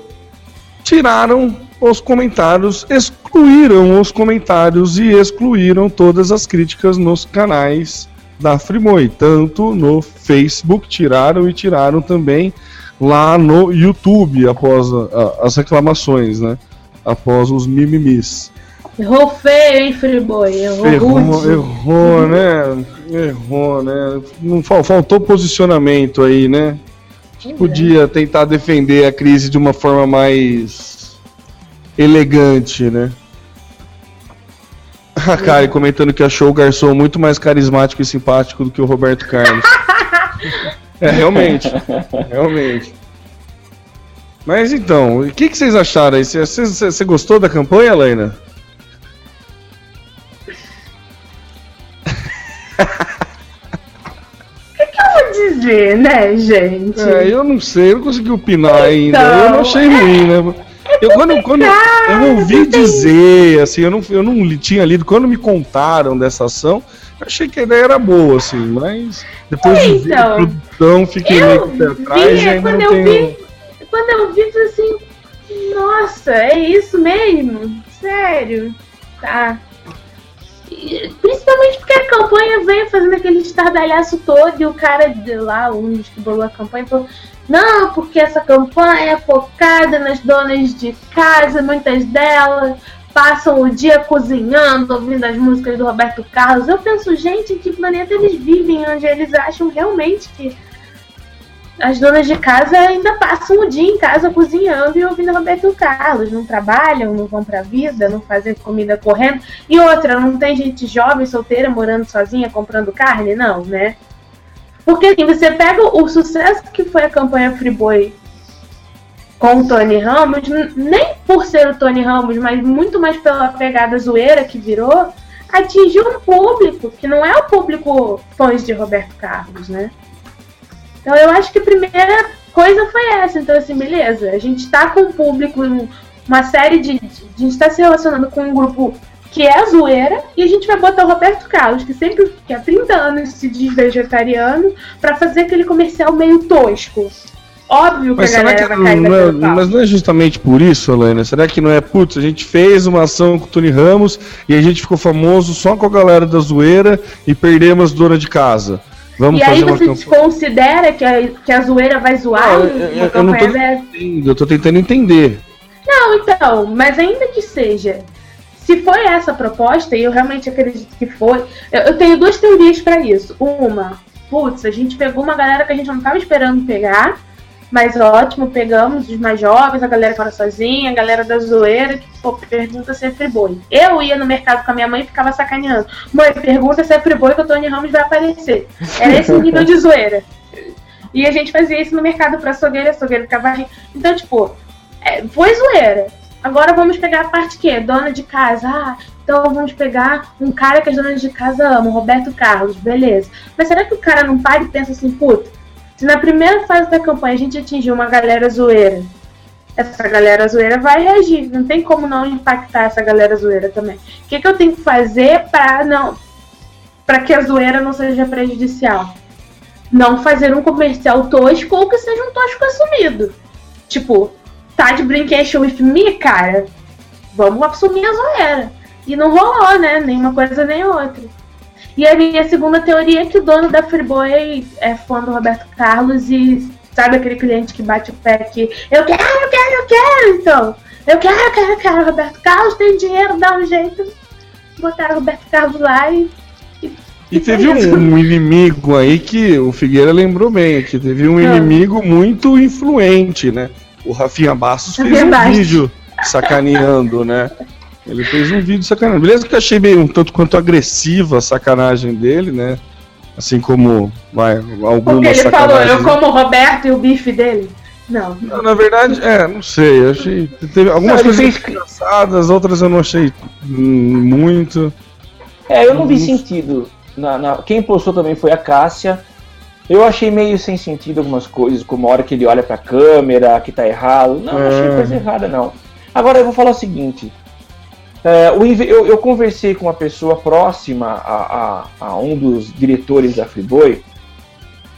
Tiraram os comentários, excluíram os comentários e excluíram todas as críticas nos canais da Frimoy, tanto no Facebook, tiraram e tiraram também lá no YouTube após a- a- as reclamações, né? Após os mimimis. Errou feio, hein, Friboi? Errou, Errou, errou, né? Errou, né? Não fal- faltou posicionamento aí, né? Podia tentar defender a crise de uma forma mais elegante, né? A Kari comentando que achou o garçom muito mais carismático e simpático do que o Roberto Carlos. é, realmente. Realmente. Mas então, o que, que vocês acharam aí? Você- gostou da campanha, Lena? Dizer, né, gente? É, eu não sei, eu não consegui opinar ainda. Então, eu não achei ruim, né? Eu, quando, quando eu ouvi dizer, assim, eu não, eu não li- tinha lido, quando me contaram dessa ação, eu achei que a ideia era boa, assim, mas depois de ver a Então, produção, fiquei meio pé atrás vi, e quando eu tenho... vi, quando eu vi, falei assim, nossa, é isso mesmo? Sério? Tá. Principalmente porque a campanha veio fazendo aquele estardalhaço todo e o cara de lá, um dos que bolou a campanha, falou: Não, porque essa campanha é focada nas donas de casa, muitas delas passam o dia cozinhando, ouvindo as músicas do Roberto Carlos. Eu penso, gente, que planeta eles vivem, onde eles acham realmente que as donas de casa ainda passam o dia em casa cozinhando e ouvindo Roberto Carlos. Não trabalham, não vão pra vida, não fazem comida correndo. E outra, não tem gente jovem, solteira, morando sozinha, comprando carne? Não, né? Porque assim, você pega o sucesso que foi a campanha Friboi com o Tony Ramos, nem por ser o Tony Ramos, mas muito mais pela pegada zoeira que virou, atingiu um público que não é o público fãs de Roberto Carlos, né? Então eu acho que a primeira coisa foi essa. Então, assim, beleza, a gente tá com um público, um- uma série de. A gente tá se relacionando com um grupo que é zoeira, e a gente vai botar o Roberto Carlos, que sempre, que há 30 anos se diz vegetariano, pra fazer aquele comercial meio tosco. Óbvio que Mas a será galera que vai não é, mas não é justamente por isso, Helena? Será que não é, putz, a gente fez uma ação com o Tony Ramos e a gente ficou famoso só com a galera da zoeira e perdemos dona de casa? Vamos E aí você campanha. considera que a, que a zoeira vai zoar Não, uma eu- eu- não tô- dessa? Eu tô tentando entender. Não, então, mas ainda que seja, se foi essa a proposta, e eu realmente acredito que foi, eu, eu tenho duas teorias pra isso. Uma, putz, a gente pegou uma galera que a gente não tava esperando pegar, mas ótimo, pegamos os mais jovens, a galera que mora sozinha, a galera da zoeira, que pô, pergunta se é friboi. Eu ia no mercado com a minha mãe e ficava sacaneando. Mãe, pergunta se é friboi que o Tony Ramos vai aparecer. Era esse nível de zoeira. E a gente fazia isso no mercado pra açougueira, açougueira ficava rindo. Então, tipo, é, foi zoeira. Agora vamos pegar a parte que dona de casa. Ah, então vamos pegar um cara que as donas de casa amam, Roberto Carlos, beleza. Mas será que o cara não para e pensa assim, puta, se na primeira fase da campanha a gente atingiu uma galera zoeira, essa galera zoeira vai reagir. Não tem como não impactar essa galera zoeira também. O que, que eu tenho que fazer para não para que a zoeira não seja prejudicial? Não fazer um comercial tosco ou que seja um tosco assumido. Tipo, tá de brincation with me, cara? Vamos assumir a zoeira. E não rolou, né? Nenhuma coisa nem outra. E a minha segunda teoria é que o dono da Freeboy é fã do Roberto Carlos e sabe aquele cliente que bate o pé que eu quero, eu quero, eu quero, então. Eu quero, eu quero, eu quero. Roberto Carlos tem dinheiro, dá um jeito. Botaram o Roberto Carlos lá e. E, e teve um, um, inimigo aí que o Figueira lembrou bem, que teve um ah. inimigo muito influente, né? O Rafinha Bastos fez um vídeo sacaneando, né? Ele fez um vídeo sacaneando. Beleza que eu achei bem um tanto quanto agressiva a sacanagem dele, né? Assim como vai, algumas Porque ele falou, eu como o Roberto e o bife dele. Não. não. Na verdade, é, não sei. Eu achei. Teve algumas não, coisas fez... engraçadas, outras eu não achei muito. É, eu não vi sentido. Na, na, Quem postou também foi a Cássia. Eu achei meio sem sentido algumas coisas, como a hora que ele olha pra câmera, que tá errado. Não, é. achei coisa errada, não. Agora eu vou falar o seguinte. É, eu, eu, conversei com uma pessoa próxima a, a, a, um dos diretores da Friboi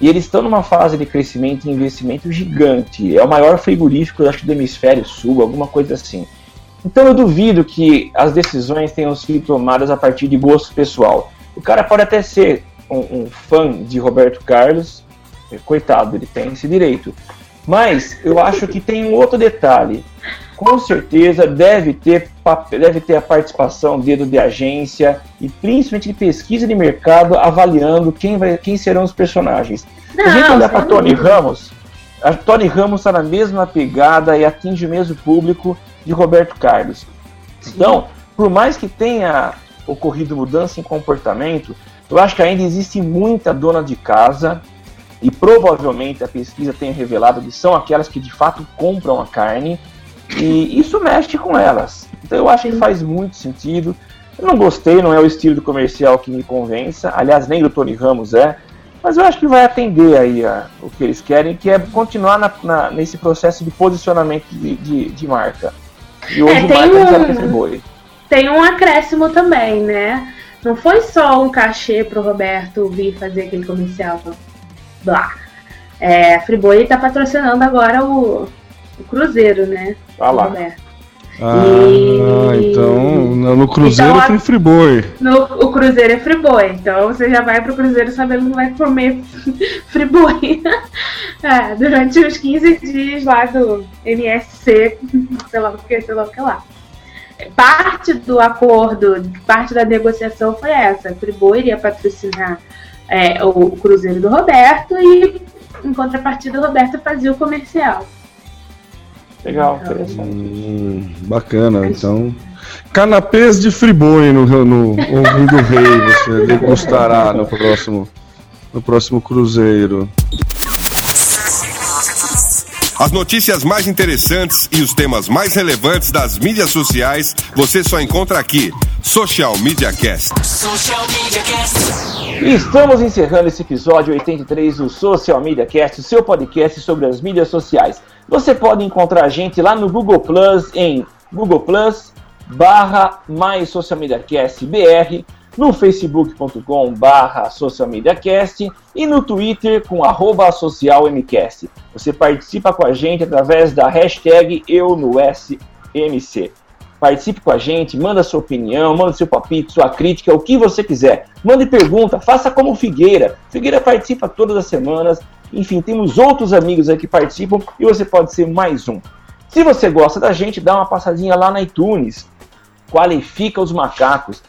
e eles estão numa fase de crescimento e investimento gigante. É o maior frigorífico, acho do hemisfério sul, alguma coisa assim. Então eu duvido que as decisões tenham sido tomadas a partir de gosto pessoal. O cara pode até ser um, um fã de Roberto Carlos, coitado, ele tem esse direito. Mas eu acho que tem um outro detalhe. Com certeza deve ter, deve ter a participação dedo de agência e principalmente de pesquisa de mercado avaliando quem, vai, quem serão os personagens. Não, Se a gente olhar para Tony Ramos, a Tony Ramos está na mesma pegada e atinge o mesmo público de Roberto Carlos. Então, por mais que tenha ocorrido mudança em comportamento, eu acho que ainda existe muita dona de casa e provavelmente a pesquisa tenha revelado que são aquelas que de fato compram a carne e isso mexe com elas. Então eu acho que faz muito sentido. Eu não gostei, não é o estilo do comercial que me convença. Aliás, nem do Tony Ramos é. Mas eu acho que vai atender aí a, o que eles querem, que é continuar na, na, nesse processo de posicionamento de, de, de marca. E hoje é, tem marca um, Tem um acréscimo também, né? Não foi só um cachê pro Roberto vir fazer aquele comercial lá. É, a Friboi está patrocinando agora o, o Cruzeiro, né? Ah lá. Ah, e... então no Cruzeiro então, tem Friboi. No, o Cruzeiro é Friboi, então você já vai pro Cruzeiro sabendo que vai comer Friboi é, durante os 15 dias lá do MSC, sei lá o que, sei lá o que lá. Parte do acordo, parte da negociação foi essa. Friboi iria patrocinar é, o Cruzeiro do Roberto e, em contrapartida, o Roberto fazia o comercial. Legal, então, interessante. Hum, bacana, então. Canapês de Friboi no, no, Ouvindo Rei, você degustará no próximo, no próximo Cruzeiro. As notícias mais interessantes e os temas mais relevantes das mídias sociais você só encontra aqui. Social Media Cast. Social Media Cast. Estamos encerrando esse episódio 83 do Social Media Cast, o seu podcast sobre as mídias sociais. Você pode encontrar a gente lá no Google Plus em Google Plus barra mais Social Media Cast BR no facebook.com barra socialmediacast e no Twitter com arroba socialmcast. Você participa com a gente através da hashtag eu no SMC. Participe com a gente, manda sua opinião, manda seu palpite, sua crítica, o que você quiser. Mande pergunta, faça como Figueira. Figueira participa todas as semanas. Enfim, temos outros amigos aí que participam e você pode ser mais um. Se você gosta da gente, dá uma passadinha lá na iTunes. Qualifica os macacos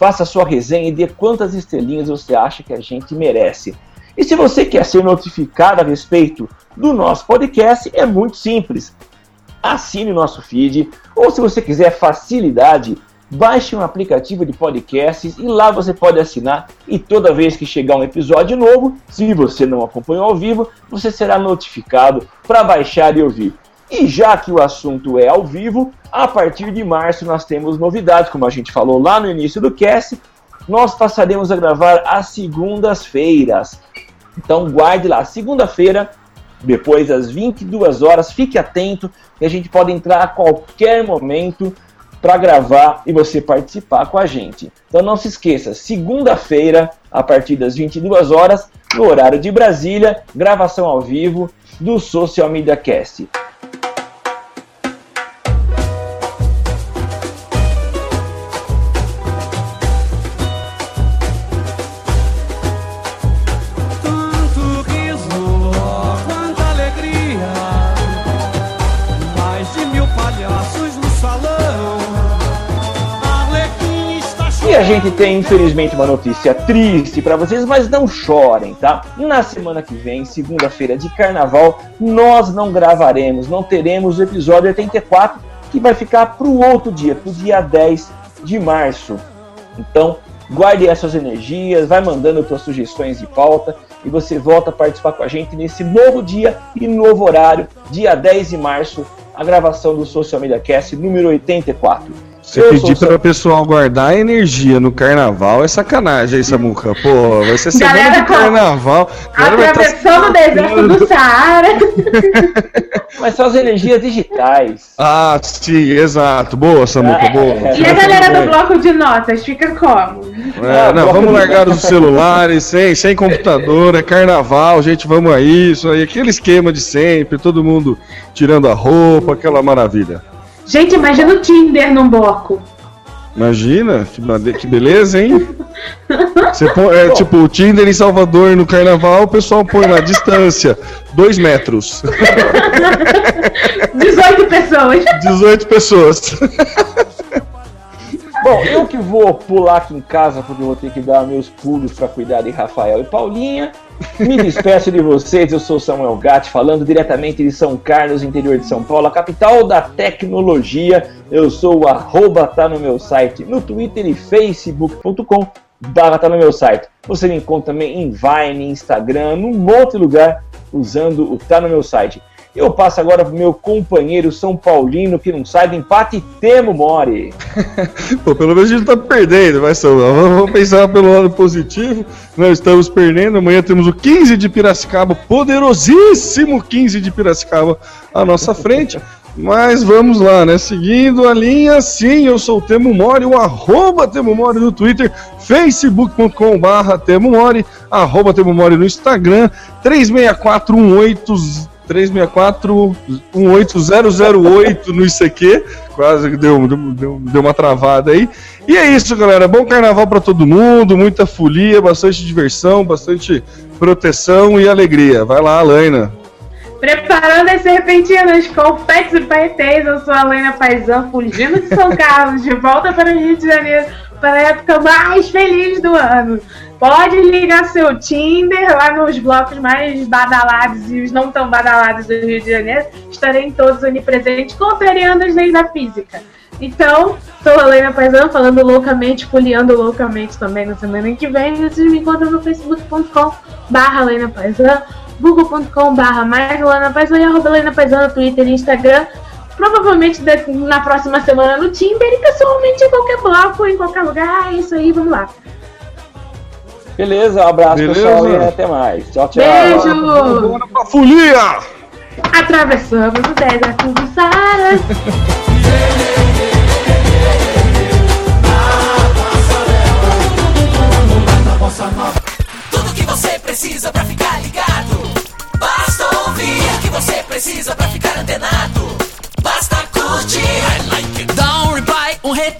faça sua resenha e dê quantas estrelinhas você acha que a gente merece. E se você quer ser notificado a respeito do nosso podcast, é muito simples. Assine o nosso feed, ou se você quiser facilidade, baixe um aplicativo de podcasts e lá você pode assinar e toda vez que chegar um episódio novo, se você não acompanhou ao vivo, você será notificado para baixar e ouvir. E já que o assunto é ao vivo, a partir de março nós temos novidades, como a gente falou lá no início do cast, nós passaremos a gravar às segundas-feiras. Então guarde lá, segunda-feira, depois das 22 horas, fique atento que a gente pode entrar a qualquer momento para gravar e você participar com a gente. Então não se esqueça, segunda-feira, a partir das 22 horas, no horário de Brasília, gravação ao vivo do Social Media Cast. Gente tem, infelizmente, uma notícia triste para vocês, mas não chorem, tá? Na semana que vem, segunda-feira de carnaval, nós não gravaremos, não teremos o episódio 84, que vai ficar para o outro dia, para o dia 10 de março. Então, guarde essas energias, vai mandando suas sugestões de pauta e você volta a participar com a gente nesse novo dia e novo horário, dia 10 de março, a gravação do Social Media Cast número 84. Você pedir para o pessoal guardar energia no carnaval é sacanagem aí, Samuca. Pô, vai ser semana Galera, de carnaval. Tá atravessando o deserto do Saara. Mas são as energias digitais. Ah, sim, exato. Boa, Samuca, é. boa. E a galera do bloco de notas, fica como? É, não, vamos largar os celulares, sem, sem computador, é carnaval, gente, vamos a isso, aí, aquele esquema de sempre, todo mundo tirando a roupa, aquela maravilha. Gente, imagina o Tinder num bloco. Imagina, que beleza, hein? Você põe, é, tipo, o Tinder em Salvador no carnaval, o pessoal põe lá, distância, 2 metros. 18 pessoas. 18 pessoas. Bom, eu que vou pular aqui em casa porque eu vou ter que dar meus pulos para cuidar de Rafael e Paulinha. Me despeço de vocês, eu sou Samuel Gatti, falando diretamente de São Carlos, interior de São Paulo, a capital da tecnologia. Eu sou o arroba, tá no meu site, no Twitter e facebook.com barra tá no meu site. Você me encontra também em Vine, Instagram, num monte de lugar, usando o tá no meu site. Eu passo agora pro meu companheiro São Paulino, que não sai do empate, Temo Mori. Pô, pelo menos a gente tá perdendo, vai São Vamos pensar pelo lado positivo. Nós estamos perdendo. Amanhã temos o 15 de Piracicaba, poderosíssimo 15 de Piracicaba à nossa frente. Mas vamos lá, né? Seguindo a linha, sim, eu sou o Temo Mori, o arroba Temo Mori no Twitter, facebook.com barra Temo Mori, arroba Temo Mori no Instagram, 364180 364 18008 no ICQ. Quase deu, deu, deu uma travada aí. E é isso, galera. Bom carnaval para todo mundo, muita folia, bastante diversão, bastante proteção e alegria. Vai lá, Alaina. Preparando as serpentinas, confetes e paetês, eu sou a Helena Paisan, fugindo de São Carlos, de volta para o Rio de Janeiro, para a época mais feliz do ano. Pode ligar seu Tinder lá nos blocos mais badalados e os não tão badalados do Rio de Janeiro. Estarei todos onipresentes, contrariando as leis da física. Então, sou a Helena Paisano, falando loucamente, poliando loucamente também na semana que vem. Vocês me encontram no facebook.com barra Helena Paisano, google.com barra mais Helena Paisano e arroba Twitter e Instagram. Provavelmente na próxima semana no Tinder e pessoalmente em qualquer bloco, em qualquer lugar. É isso aí, vamos lá. Beleza, um abraço Beleza. pessoal e até mais. Tchau, tchau. Beijo! Bora pra folia! Atravessamos o deserto do Sara. Tudo que você precisa pra ficar ligado. Basta ouvir o que você precisa pra ficar antenado. Basta curtir. I like it. Dá um reply, um retweet.